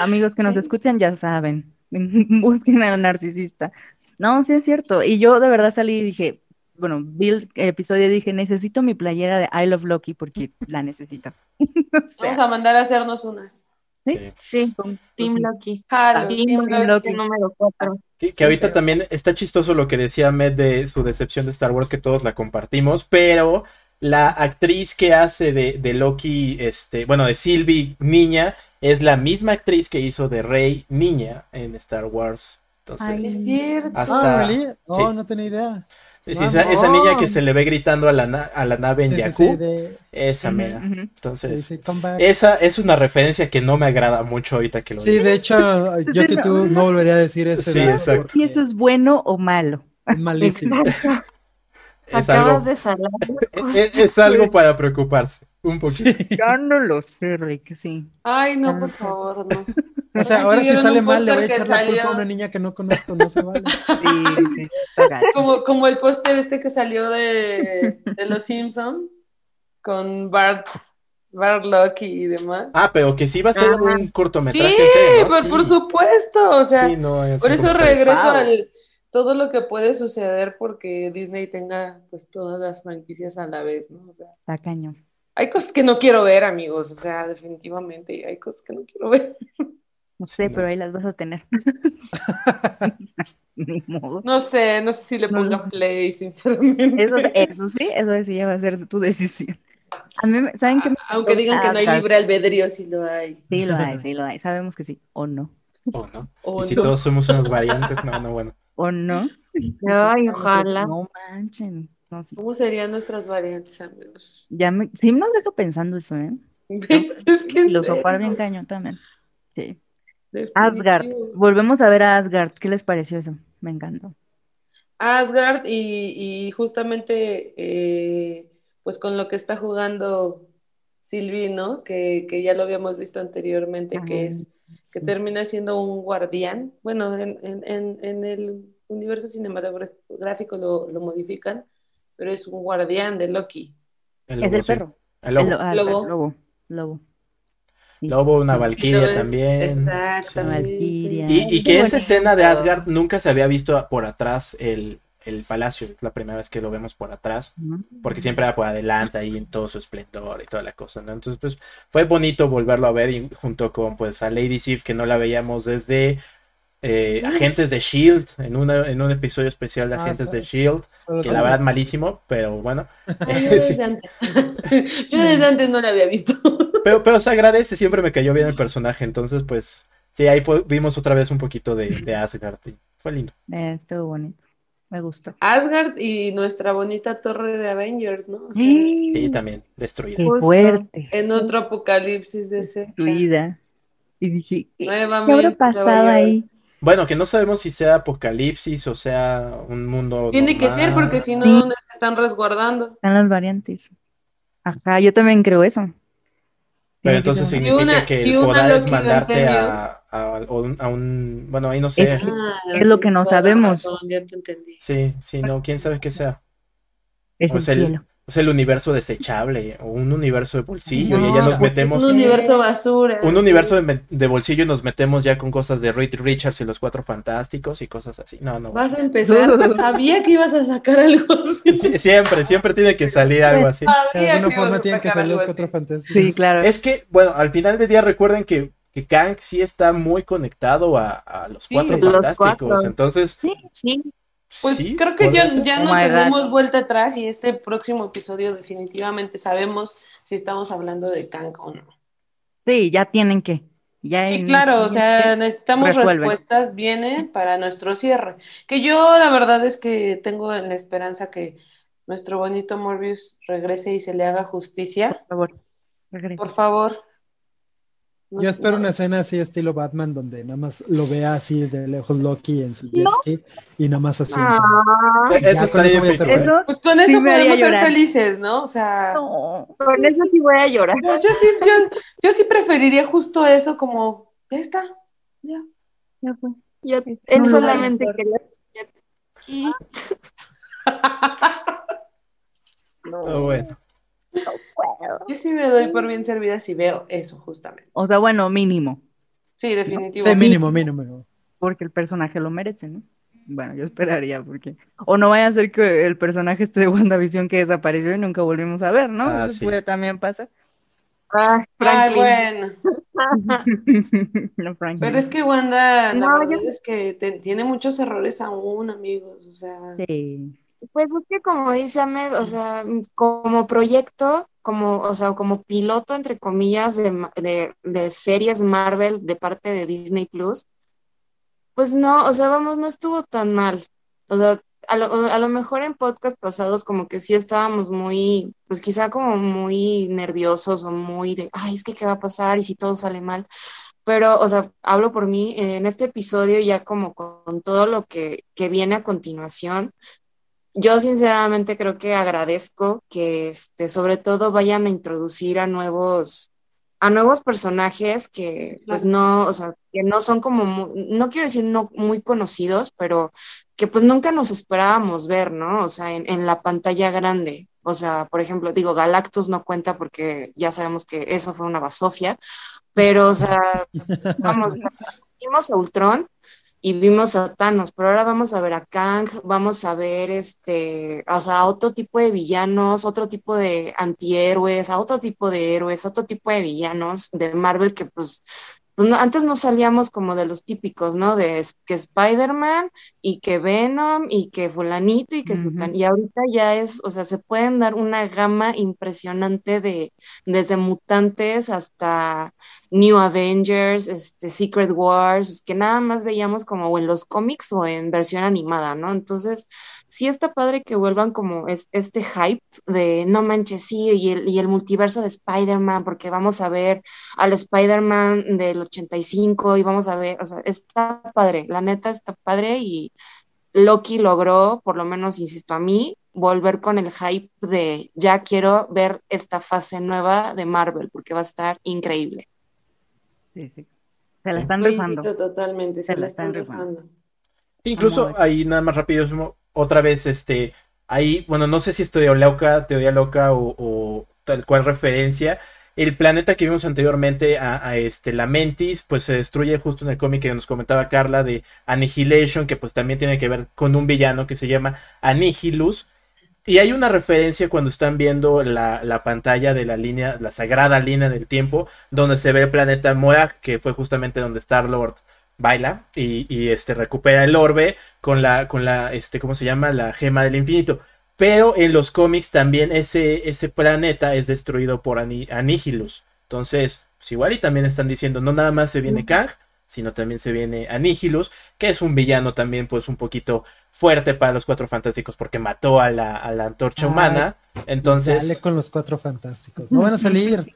A: Amigos que nos
D: Sí.
A: escuchan ya saben, busquen al narcisista. No, sí es cierto. Y yo de verdad salí y dije, bueno, vi el episodio y dije, necesito mi playera de I Love Loki porque la necesito. <laughs> O sea,
D: Vamos a mandar a hacernos unas.
B: Sí.
C: Sí,
A: con-
C: Team Loki. Team
D: Team
A: Loki.
C: Loki número 4.
B: Que, que
A: Sí,
B: ahorita
A: pero-
B: también está chistoso lo que decía Med de su decepción de Star Wars, que todos la compartimos, pero la actriz que hace de, de Loki, este, bueno, de Sylvie niña, es la misma actriz que hizo de Rey niña en Star Wars. Entonces,
A: Ay.
D: Es cierto.
B: hasta
E: Ah, ¿really? Oh,
B: sí.
E: no tenía idea.
B: Esa, esa niña que se le ve gritando a la, na- a la nave en
E: Sí, sí,
B: Jakku,
E: sí, de-
B: esa mera. Entonces, esa es una referencia que no me agrada mucho ahorita que lo
E: Sí,
B: digo.
E: de hecho, yo que tú <laughs> no volvería a decir ese
B: Sí, exacto.
A: Si eso es bueno o malo.
E: malísimo. <laughs>
C: Acabas
B: algo,
C: de salar <laughs>
B: es algo para preocuparse, un poquito.
A: Yo no lo sé, Rick, sí.
D: Ay, no, por favor, no.
E: O sea, ahora si sale mal le voy a echar la culpa a una niña que no conozco, no se vale. <laughs>
A: Sí, sí.
D: Como, como el póster este que salió de, de Los Simpson con Bart, Bart Lucky y demás.
B: Ah, pero que sí va a ser
C: Ajá.
B: un
D: Sí,
B: cortometraje, en serio, ¿no?
D: por,
B: Sí.
D: por supuesto, o sea,
B: Sí, no, es
D: por eso regreso
A: Wow.
D: al todo lo que puede suceder porque Disney tenga pues todas las franquicias a la vez, ¿no? O sea,
A: Está cañón.
D: Hay cosas que no quiero ver, amigos, o sea, definitivamente hay cosas que no quiero ver.
A: No sé,
B: no.
A: pero ahí las vas a tener. <laughs> Ni modo.
D: No sé, no sé si le
A: No
D: ponga
A: sé.
D: play, sinceramente.
A: Eso, eso sí, eso sí ya va a ser tu decisión. A mí, me- ¿saben qué? me
D: Aunque digan que no hay
A: Asgard.
D: libre albedrío, sí lo hay.
A: Sí lo hay, <laughs> sí lo hay. Sabemos que sí. O no.
B: Oh, ¿no?
D: O
B: y si
D: no.
B: todos somos unos variantes, no, no, bueno.
A: O no. <laughs>
C: Ay, ojalá.
A: No manchen. No, sí.
D: ¿Cómo serían nuestras variantes, amigos?
A: Ya me, sí nos deja pensando eso, ¿eh? <laughs>
D: es que
A: Filosofar
D: serio,
A: bien cañón también. Sí.
D: definitivo.
A: Asgard. Volvemos a ver a Asgard. ¿Qué les pareció eso? Me encantó.
D: Asgard y, y justamente eh, pues con lo que está jugando Sylvie, ¿no? Que, que ya lo habíamos visto anteriormente, que es que
A: Sí.
D: termina siendo un guardián. Bueno, en, en, en, en el universo cinematográfico lo, lo modifican, pero es un guardián de Loki.
B: El
A: Es
B: lobo,
A: el
B: sí.
A: perro.
B: El lobo.
A: El lo- ah,
D: Lobo.
A: lobo. Lobo. Sí.
B: Lobo, una valquiria también.
A: Valquiria.
B: Sí. Y, y que
A: Qué
B: esa escena de Asgard nunca se había visto por atrás el, el palacio. Es la primera vez que lo vemos por atrás. Porque siempre era por adelante ahí en todo su esplendor y toda la cosa, ¿no? Entonces, pues fue bonito volverlo a ver y junto con pues a Lady Sif que no la veíamos desde eh, Agentes de Shield en, una, en un episodio especial de
E: Ah,
B: Agentes de Shield, que la verdad malísimo, pero bueno.
D: Ay, <laughs> yo desde
B: Sí.
D: antes. <laughs> Yo desde antes no la había visto. <laughs>
B: Pero, pero se agradece, siempre me cayó bien el personaje, entonces pues sí, ahí vimos otra vez un poquito de, de Asgard y fue lindo.
A: Eh, estuvo bonito. Me gustó.
D: Asgard y nuestra bonita torre de Avengers, ¿no? O sea,
B: Sí, también, destruida.
A: Qué fuerte.
D: en otro apocalipsis de ese.
A: Vida. Y dije, ¿qué, habrá pasado ahí?
B: Bueno, que no sabemos si sea apocalipsis o sea un mundo
D: Tiene que ser porque si no,
A: Sí.
D: ¿dónde se están resguardando?
A: Están las variantes. Ajá, yo también creo eso.
B: Pero entonces significa
D: una-
B: que
D: si
B: el poder es mandarte a, a, a un, a un- Bueno, ahí no sé.
A: Es que-
D: Ah,
A: Es lo que no
D: la
A: sabemos.
D: razón, ya te entendí.
B: Sí, sí, no, quién sabe qué sea.
A: Es
B: O
A: el
B: sea, el-
A: cielo.
B: O sea, el universo desechable o un universo de bolsillo y ya nos metemos.
D: Un universo basura.
B: Un universo de, de bolsillo y nos metemos ya con cosas de Reed Richards y los cuatro fantásticos y cosas así. No, no.
D: Vas a empezar. Sabía que ibas a sacar algo.
B: Sí, siempre, siempre tiene que salir algo así.
E: De alguna forma tienen que salir los cuatro fantásticos.
A: Sí, claro.
B: Es que, bueno, al final del día recuerden que, que Kang sí está muy conectado a, a los
D: Sí,
B: cuatro
C: los
B: fantásticos.
C: cuatro.
B: Entonces,
C: Sí,
D: Pues
B: sí,
D: creo que ya, ya
A: Oh
D: nos tenemos vuelta atrás y este próximo episodio definitivamente sabemos si estamos hablando de Kang o no.
A: Sí, ya tienen que. Ya
D: Sí, claro, o sea, necesitamos
A: resuelven.
D: respuestas viene para nuestro cierre. Que yo la verdad es que tengo la esperanza que nuestro bonito Morbius regrese y se le haga justicia.
A: Por favor.
D: Por favor. No
E: Yo espero
D: no.
E: una escena así estilo Batman donde nada más lo vea así de lejos Loki en su jet ski y nada más así.
C: Ah,
B: Eso
E: Ya, eso
D: Pues con eso podemos ser felices, ¿no? O sea,
A: no.
C: con eso sí voy a llorar.
D: yo, yo sí, yo, yo sí preferiría justo eso, como, ya está, ya.
A: Ya fue.
C: Yo-
A: No
C: él solamente
A: voy a
C: quería. Sí, <laughs>
B: Bueno.
D: Yo sí me doy por bien servida si veo eso, justamente.
A: O sea, bueno, mínimo.
D: Sí, definitivo.
E: Sí, mínimo, mínimo.
A: Porque el personaje lo merece, ¿no? Bueno, yo esperaría, porque. O no vaya a ser que el personaje este de WandaVision que desapareció y nunca volvimos a ver, ¿no?
B: Ah,
A: Eso
B: sí.
A: puede también pasar.
C: ah,
D: Ay,
C: Franklin.
D: bueno. <laughs>
A: no, Franklin.
D: Pero es que Wanda, la
C: No,
D: verdad
C: yo-
D: es que te- tiene muchos errores aún, amigos. O sea,
A: Sí.
C: Pues es que como dice Ahmed, o sea, como proyecto, como, o sea, como piloto, entre comillas, de, de, de series Marvel de parte de Disney Plus, pues no, o sea, vamos, no estuvo tan mal. O sea, a lo, a lo mejor en podcast pasados como que sí estábamos muy, pues quizá como muy nerviosos o muy de, ay, es que qué va a pasar y si todo sale mal. Pero, o sea, hablo por mí, en este episodio ya como con todo lo que, que viene a continuación, yo sinceramente creo que agradezco que este, sobre todo vayan a introducir a nuevos, a nuevos personajes que pues no, o sea, que no son como, no quiero decir no muy conocidos, pero que pues nunca nos esperábamos ver, ¿no? O sea, en, en la pantalla grande. O sea, por ejemplo, digo, Galactus no cuenta porque ya sabemos que eso fue una basofia, pero, o sea, vamos, vimos a Ultron y vimos a Thanos, pero ahora vamos a ver a Kang, vamos a ver este, o sea, otro tipo de villanos, otro tipo de antihéroes, a otro tipo de héroes, otro tipo de villanos de Marvel que pues, pues no- antes no salíamos como de los típicos, ¿no? De que Spider-Man y que Venom y que fulanito y que
A: Ujú.
C: sutan, y ahorita ya es, o sea, se pueden dar una gama impresionante de, desde mutantes hasta New Avengers, este, Secret Wars, que nada más veíamos como en los cómics o en versión animada, ¿no? Entonces, sí está padre que vuelvan como es- este hype de no manches, sí, y el, y el multiverso de Spider-Man, porque vamos a ver al Spider-Man del 85 y vamos a ver, o sea, está padre, la neta está padre y Loki logró, por lo menos, insisto, a mí, volver con el hype de ya quiero ver esta fase nueva de Marvel, porque va a estar increíble.
A: Sí, sí. Se la están rifando.
D: Totalmente, se,
A: Se la
D: la
A: están
D: están
A: rifando.
D: rifando.
B: Incluso ahí nada más rapidísimo, otra vez, este, ahí, bueno, no sé si es teoría loca, teoría loca o, o tal cual referencia. El planeta que vimos anteriormente a, a, este, la Mentis, pues se destruye justo en el cómic que nos comentaba Carla de Annihilation, que pues también tiene que ver con un villano que se llama Annihilus. Y hay una referencia cuando están viendo la, la pantalla de la línea, la sagrada línea del tiempo, donde se ve el planeta Morag, que fue justamente donde Star-Lord baila y, y, este recupera el orbe con la con la este cómo se llama la gema del infinito. Pero en los cómics también ese ese planeta es destruido por Ani Anihilus. Entonces pues igual y también están diciendo no nada más se viene Kang sino también se viene Anihilus que es un villano también pues un poquito fuerte para los cuatro fantásticos porque mató a la, a la antorcha
E: Ay,
B: humana entonces
E: Dale con los cuatro fantásticos. No van a salir.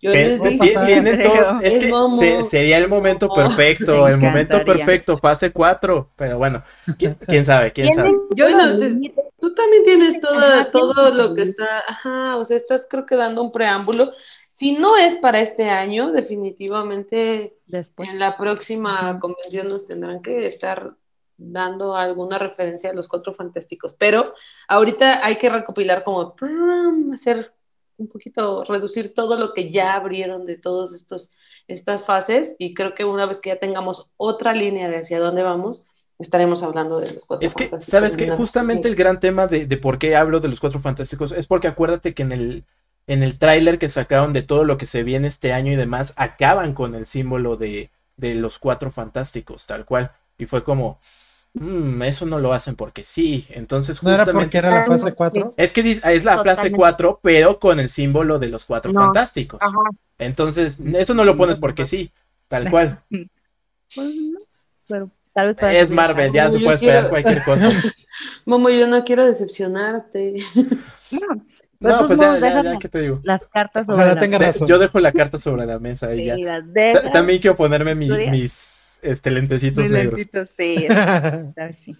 D: Yo les dije,
B: tienen todo- <laughs> es
D: Es
B: que
D: Momo.
B: se- sería el momento
D: Momo.
B: perfecto, el momento perfecto, fase 4, pero bueno, ¿quién, quién sabe? ¿Quién sabe?
D: Yo no, te- tú también tienes toda,
C: Ajá,
D: todo
C: tienes
D: lo que está, ajá, o sea, estás creo que dando un preámbulo. Si no es para este año, definitivamente
A: Después.
D: en la próxima convención nos tendrán que estar dando alguna referencia a los cuatro fantásticos. Pero ahorita hay que recopilar como hacer un poquito, reducir todo lo que ya abrieron de todos estos estas fases y creo que una vez que ya tengamos otra línea de hacia dónde vamos, estaremos hablando de los cuatro
B: Es que,
D: fantásticos.
B: ¿sabes?
D: Nada.
B: Justamente el gran tema de, de por qué hablo de los cuatro fantásticos es porque acuérdate que en el, en el tráiler que sacaron de todo lo que se viene este año y demás, acaban con el símbolo de, de los cuatro fantásticos, tal cual. Y fue como, "Mm, eso no lo hacen porque sí. Entonces,
E: No era
B: justamente.
E: porque era la fase 4.
B: Es que dice- es la fase
C: Totalmente.
B: 4, pero con el símbolo de los cuatro
C: No.
B: fantásticos.
C: Ajá.
B: Entonces, eso no lo pones porque sí, <laughs> tal cual.
A: Pues no, pero tal vez para
B: Es Marvel, ya
D: Uy,
B: se
D: yo
B: puede esperar
D: quiero-
B: cualquier cosa. <laughs>
D: Momo, yo no quiero decepcionarte. <laughs>
A: No,
B: No,
A: todos
B: pues ya, ya, ya, ¿qué te digo?
A: Las cartas sobre
E: Ojalá
A: la
E: razón.
B: Yo dejo la carta sobre la mesa y ya.
A: Sí,
B: También quiero ponerme mi- mis este, lentecitos negros.
A: lentitos, <laughs> sí,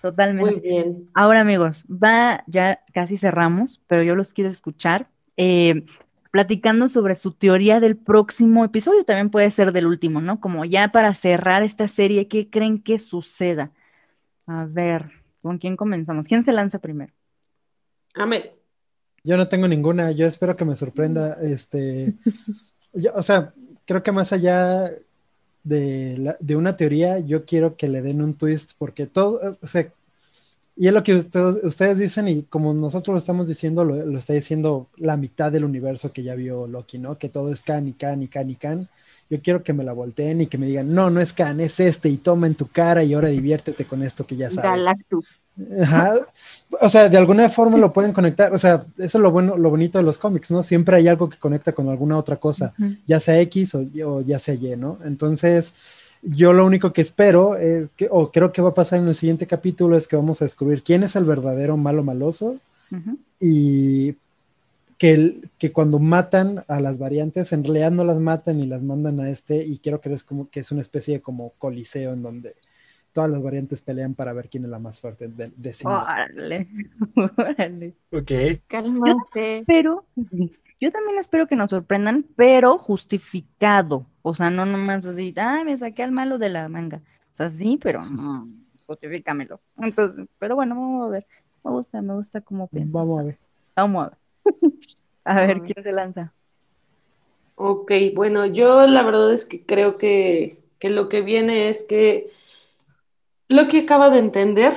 A: totalmente.
D: Muy bien.
A: Ahora, amigos, va, ya casi cerramos, pero yo los quiero escuchar eh, platicando sobre su teoría del próximo episodio, también puede ser del último, ¿no? Como ya para cerrar esta serie, ¿qué creen que suceda? A ver, ¿con quién comenzamos? ¿Quién se lanza primero?
D: Amén.
E: Yo no tengo ninguna, yo espero que me sorprenda. Este, yo, o sea, creo que más allá de, de una teoría, yo quiero que le den un twist, porque todo, o sea, y es lo que usted- ustedes dicen, y como nosotros lo estamos diciendo, lo, lo está diciendo la mitad del universo que ya vio Loki, ¿no? Que todo es Khan y Khan y Khan y Khan. Yo quiero que me la volteen y que me digan, no, no es Khan, es este, y toma en tu cara y ahora diviértete con esto que ya sabes.
C: Galactus.
E: Ajá. O sea, de alguna forma lo pueden conectar. O sea, eso es lo bueno, lo bonito de los cómics, ¿no? Siempre hay algo que conecta con alguna otra cosa, ya sea X o, o ya sea Y, ¿no? Entonces, yo lo único que espero, eh, que- o creo que va a pasar en el siguiente capítulo, es que vamos a descubrir quién es el verdadero malo maloso y que, el- que cuando matan a las variantes, en realidad no las matan y las mandan a este, y quiero creer es como que es una especie de como coliseo en donde todas las variantes pelean para ver quién es la más fuerte de, de sí misma.
A: Órale, <laughs> órale.
B: Ok.
C: Cálmate.
A: Pero yo también espero que nos sorprendan, pero justificado. O sea, no nomás así, ah, me saqué al malo de la manga. O sea, sí, pero no, justifícamelo. Entonces, pero bueno, vamos a ver. Me gusta, me gusta cómo piensa.
E: Vamos a ver.
A: Vamos a ver. <laughs> A ver
C: ver.
A: quién se lanza.
D: Ok, bueno, yo la verdad es que creo que, que lo que viene es que lo que acaba de entender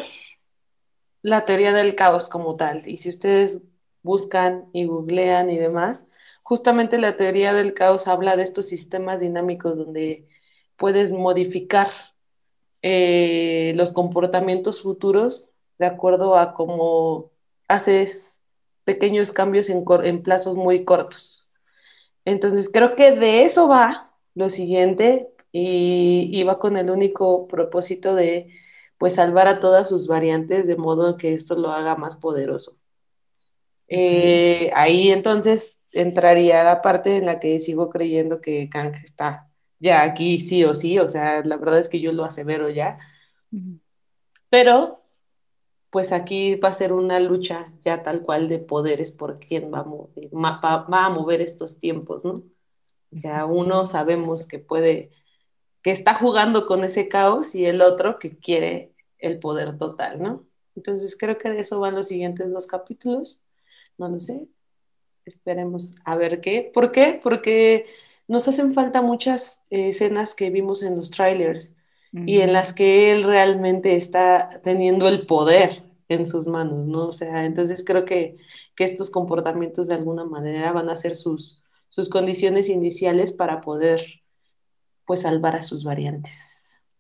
D: la teoría del caos como tal. Y si ustedes buscan y googlean y demás, justamente la teoría del caos habla de estos sistemas dinámicos donde puedes modificar eh, los comportamientos futuros de acuerdo a cómo haces pequeños cambios en, plazos muy cortos. Entonces, creo que de eso va lo siguiente y, y va con el único propósito de pues salvar a todas sus variantes de modo que esto lo haga más poderoso. Eh, ahí entonces entraría la parte en la que sigo creyendo que Kang está ya aquí sí o sí, o sea, la verdad es que yo lo asevero ya, pero pues aquí va a ser una lucha ya tal cual de poderes por quién va a mover, va a mover estos tiempos, ¿no? O sea, uno sabemos que puede, que está jugando con ese caos y el otro que quiere el poder total, ¿no? Entonces creo que de eso van los siguientes dos capítulos, no lo sé, esperemos a ver qué. ¿Por qué? Porque nos hacen falta muchas eh, escenas que vimos en los trailers y en las que él realmente está teniendo el poder en sus manos, ¿no? O sea, entonces creo que, que estos comportamientos de alguna manera van a ser sus, sus condiciones iniciales para poder, pues, salvar a sus variantes.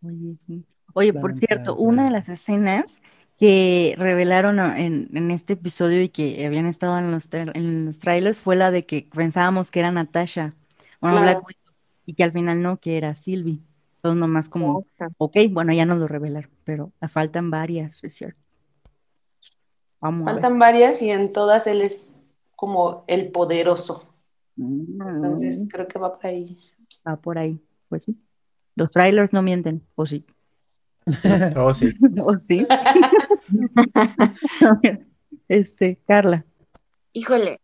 A: Oye, sí. Oye, por
E: Plan,
A: cierto,
E: plan,
A: una de las escenas que revelaron a- en, en este episodio y que habían estado en los, en los trailers fue la de que pensábamos que era Natasha, bueno,
D: Claro.
A: Black Widow, y que al final no, que era Sylvie. Entonces nomás como, ok, bueno, ya nos lo revelaron, pero faltan varias, es cierto. Vamos a ver.
D: Faltan varias y en todas él es como el poderoso. Entonces
A: Mm,
D: creo que va por ahí.
A: Va por ahí, pues sí. Los trailers no mienten, o sí. <laughs>
B: Oh, sí. <laughs>
A: ¿O sí? <laughs> Este, Carla.
C: Híjole,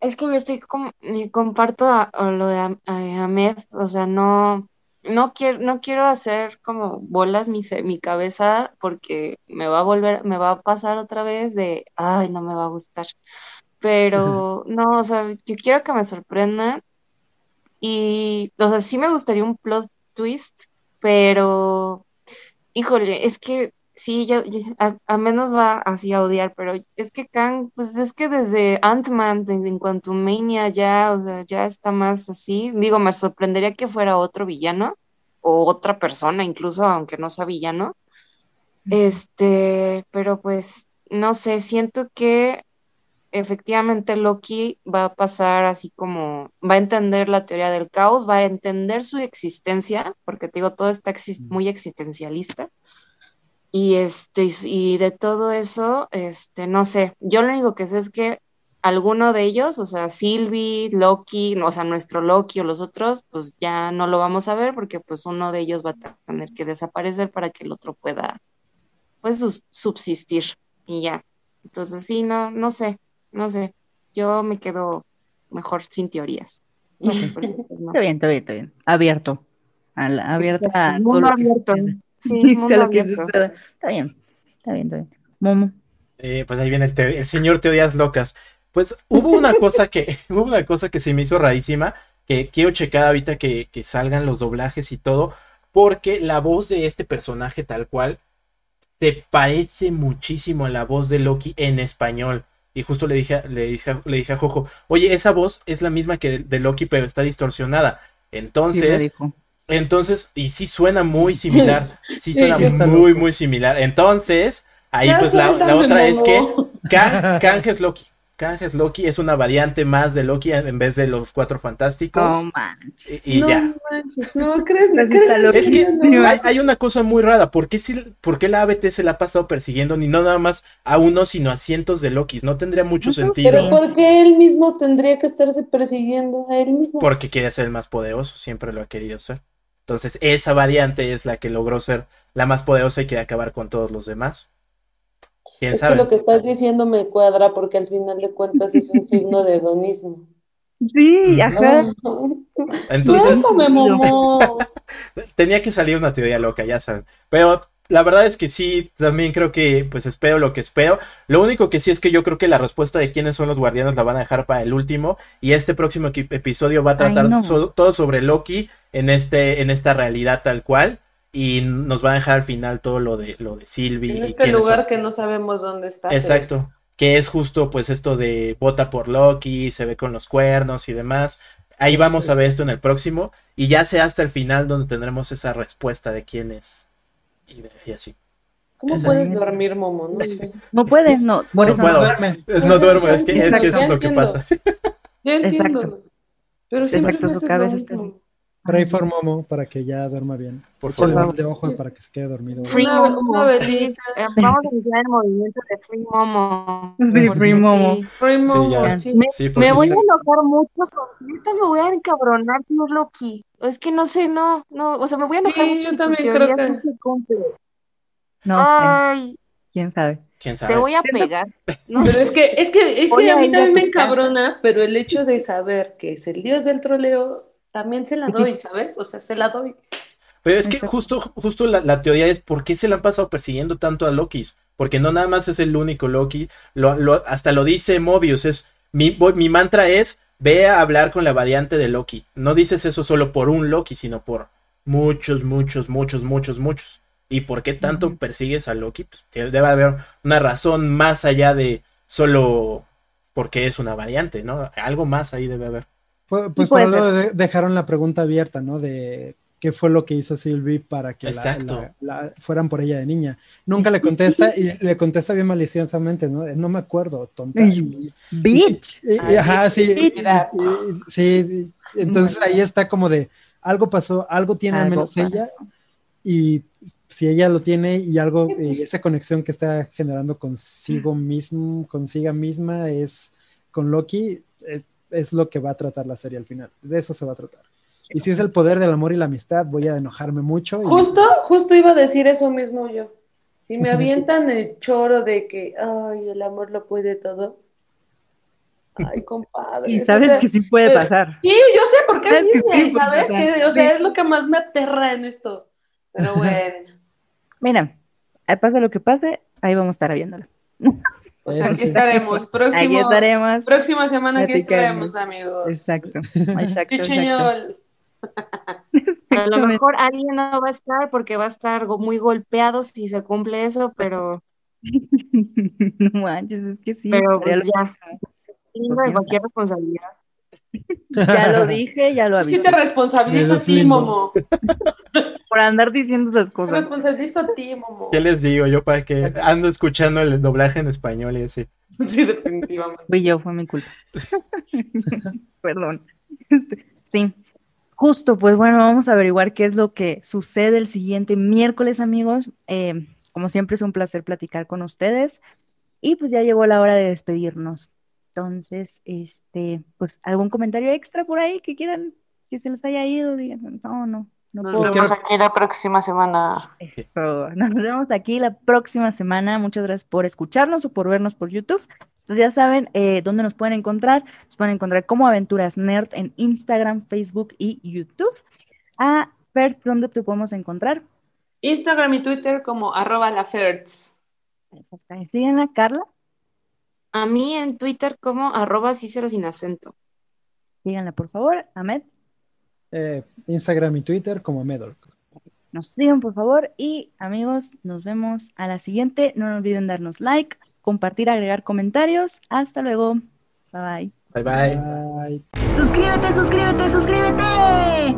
C: es que yo estoy como, me comparto a- a lo de a- Ahmed, o sea, no, no quiero, no quiero hacer como bolas mi, mi cabeza porque me va a volver, me va a pasar otra vez de, ay, no me va a gustar. Pero no, o sea, yo quiero que me sorprendan y, o sea, sí me gustaría un plot twist, pero, híjole, es que sí, yo, yo- a, a menos va así a odiar, pero es que Kang, pues es que desde Ant-Man, en, en Quantumania ya, o sea, ya está más así. Digo, me sorprendería que fuera otro villano o otra persona, incluso aunque no sea villano. Este, pero pues, no sé, siento que efectivamente Loki va a pasar así como, va a entender la teoría del caos, va a entender su existencia, porque te digo, todo está muy existencialista. Y este, y de todo eso, este, no sé, yo lo único que sé es que alguno de ellos, o sea, Sylvie, Loki, o sea, nuestro Loki o los otros, pues ya no lo vamos a ver porque pues uno de ellos va a tener que desaparecer para que el otro pueda, pues, subsistir y ya. Entonces, sí, no, no sé, no sé, yo me quedo mejor sin teorías. No.
A: Está bien, está bien, está bien. Abierto. A la- abierta a todo
C: mundo
A: lo que
C: abierto. Sí, <laughs> mundo
A: lo
C: abierto.
A: Está bien, está bien, está bien. Momo.
B: Eh, pues ahí viene el, te- el señor teorías locas. Pues hubo una cosa que, <laughs> hubo una cosa que se me hizo rarísima, que quiero checar ahorita que, que salgan los doblajes y todo, porque la voz de este personaje tal cual se parece muchísimo a la voz de Loki en español. Y justo le dije, a- le dije, a- le dije a Jojo, oye, esa voz es la misma que de, de Loki, pero está distorsionada. Entonces, entonces, y sí suena muy similar, <laughs> sí suena
E: sí,
B: muy, muy similar. Entonces, ahí
D: Ya
B: pues la, otra es que. <laughs> Kang, Kang es Loki. Kang es Loki, es una variante más de Loki en vez de los cuatro fantásticos.
A: No manches.
B: y y
D: no
B: ya.
D: manches, no crees,
A: Las
D: ¿crees?
B: Es que
D: No.
B: hay, hay una cosa muy rara. ¿Por qué, si- por qué la ABT se la ha pasado persiguiendo ni no nada más a uno, sino a cientos de Lokis? No tendría mucho
A: No
B: sentido.
D: Pero ¿por qué él mismo tendría que estarse persiguiendo a él mismo?
B: Porque quiere ser el más poderoso, siempre lo ha querido ser. Entonces, esa variante es la que logró ser la más poderosa y quiere acabar con todos los demás. ¿Quién
D: Es que lo que estás diciendo me cuadra porque al final de cuentas es un signo de hedonismo.
A: Sí, ajá.
D: No.
B: Entonces,
D: Momo. <laughs>
B: tenía que salir una teoría loca, ya saben. Pero la verdad es que sí, también creo que, pues espero lo que espero. Lo único que sí es que yo creo que la respuesta de quiénes son los guardianes la van a dejar para el último. Y este próximo episodio va a tratar
A: Ay, no.
B: so- todo sobre Loki en este, en esta realidad tal cual. Y nos va a dejar al final todo lo de lo de Sylvie
D: En
B: y
D: este lugar
B: son.
D: que no sabemos dónde está.
B: Exacto. Que es justo pues esto de vota por Loki, se ve con los cuernos y demás. Ahí vamos a ver esto en el próximo. Y ya sea hasta el final donde tendremos esa respuesta de quién es. Y, de- y así.
D: ¿Cómo puedes
A: es.
D: dormir, Momo? No <laughs> sé.
A: No puedes, no. Por
E: No,
A: eso
B: no puedo.
E: duerme. <laughs>
B: No duermo, es que, es, que eso es lo que pasa.
D: Ya entiendo.
A: Exacto.
D: Pero siempre
A: Exacto,
D: me
A: su cabeza está
D: mismo.
E: Pray for Momo para que ya duerma bien.
B: Por favor.
E: de ojo para que se quede dormido.
C: Free Momo. Eh, Vamos a iniciar el movimiento de Free Momo.
A: Sí, Free Momo.
C: Sí.
D: Free Momo, sí.
C: Me,
B: Sí,
C: me voy a enojar mucho, con- neta me voy a encabronar, tío Loki. Es que no sé, no, no, o sea, me voy a enojar
D: Sí,
C: mucho
D: yo también
C: teoría
D: creo
C: no
D: que-.
A: No sé,
C: Ay,
A: quién sabe.
B: ¿Quién
C: te
B: sabe?
C: voy a pegar. <laughs> <laughs> No
D: Pero
C: sé.
D: es que, es que, es que a mí también me encabrona, pero el hecho de saber que es el dios del troleo, también se la doy, ¿sabes? O sea, se la doy.
B: Pero es que justo, justo la, la teoría es por qué se le han pasado persiguiendo tanto a Loki. Porque no nada más es el único Loki. Lo, lo- hasta lo dice Mobius. Es, mi, voy- mi mantra es ve a hablar con la variante de Loki. No dices eso solo por un Loki, sino por muchos, muchos, muchos, muchos, muchos. ¿Y por qué tanto persigues a Loki? Pues, te- debe haber una razón más allá de solo porque es una variante, ¿no? Algo más ahí debe haber.
E: Pues, pues
A: puede
E: por algo de- dejaron la pregunta abierta, ¿no? De qué fue lo que hizo Sylvie para que la- la- la- fueran por ella de niña. Nunca le contesta y le contesta bien maliciosamente, ¿no? No me acuerdo, tonta.
A: Bitch.
E: Ajá, sí. Sí, entonces ahí está como de algo pasó, algo tiene al menos ella y si ella lo tiene y algo, y esa conexión que está generando consigo mismo, consiga misma es con Loki, es, es lo que va a tratar la serie al final. De eso se va a tratar. Y si es el poder del amor y la amistad, voy a enojarme mucho. y-
D: Justo, justo iba a decir eso mismo yo. Si me avientan el choro de que, ay, el amor lo puede todo. Ay, <laughs> compadre.
A: Y
D: o
A: sabes
D: sea,
A: que sí puede
D: pero-
A: pasar.
D: Sí, yo sé por qué
A: Sabes que sí
D: Disney,
A: puede
D: ¿sabes? Que, o sea,
A: Sí.
D: es lo que más me aterra en esto. Pero <laughs> bueno,
A: Mira, pase lo que pase, ahí vamos a estar viéndolo. <laughs>
D: pues
E: Eso
D: aquí
E: sí.
D: estaremos. <laughs>
A: Aquí
D: Próximo,
A: estaremos.
D: próxima semana aquí estaremos, amigos.
A: Exacto. Exacto. exacto.
C: A lo mejor alguien no va a estar porque va a estar muy golpeado si se cumple eso, pero, <laughs>
A: No manches, es que sí.
C: pero pues ya. De cualquier responsabilidad.
A: Ya lo dije, ya lo
D: Sí
A: avisé.
D: te responsabilizo a ti. Momo. <laughs>
A: Por andar diciendo esas cosas.
D: responsabilizo a ti, Momo.
B: ¿Qué les digo yo para que ando escuchando el doblaje en español y así? <laughs>
D: Sí, definitivamente.
A: Fui yo, fue mi culpa. <laughs> Perdón. Este, Sí. Justo, pues bueno, vamos a averiguar qué es lo que sucede el siguiente miércoles, amigos. Eh, como siempre es un placer platicar con ustedes. Y pues ya llegó la hora de despedirnos. Entonces, este, pues algún comentario extra por ahí que quieran que se les haya ido, digan, no, no, no
D: Nos
A: puedo.
D: vemos aquí la próxima semana.
A: Eso, nos vemos aquí la próxima semana. Muchas gracias por escucharnos o por vernos por YouTube. Entonces ya saben eh, dónde nos pueden encontrar. Nos pueden encontrar como Aventuras Nerd en Instagram, Facebook y YouTube. A Fer, ¿dónde te podemos encontrar?
D: Instagram y Twitter como arroba la.
A: Perfecto. Síguenla, Carla.
C: A mí en Twitter como arroba Cícero sin acento.
A: Síganla, por favor. Ahmed,
E: Eh, Instagram y Twitter como Medol.
A: nos sigan, por favor. Y amigos, nos vemos a la siguiente. No olviden darnos like, compartir, agregar comentarios. Hasta luego. Bye bye.
B: Bye bye.
E: Bye.
A: Suscríbete, suscríbete, suscríbete.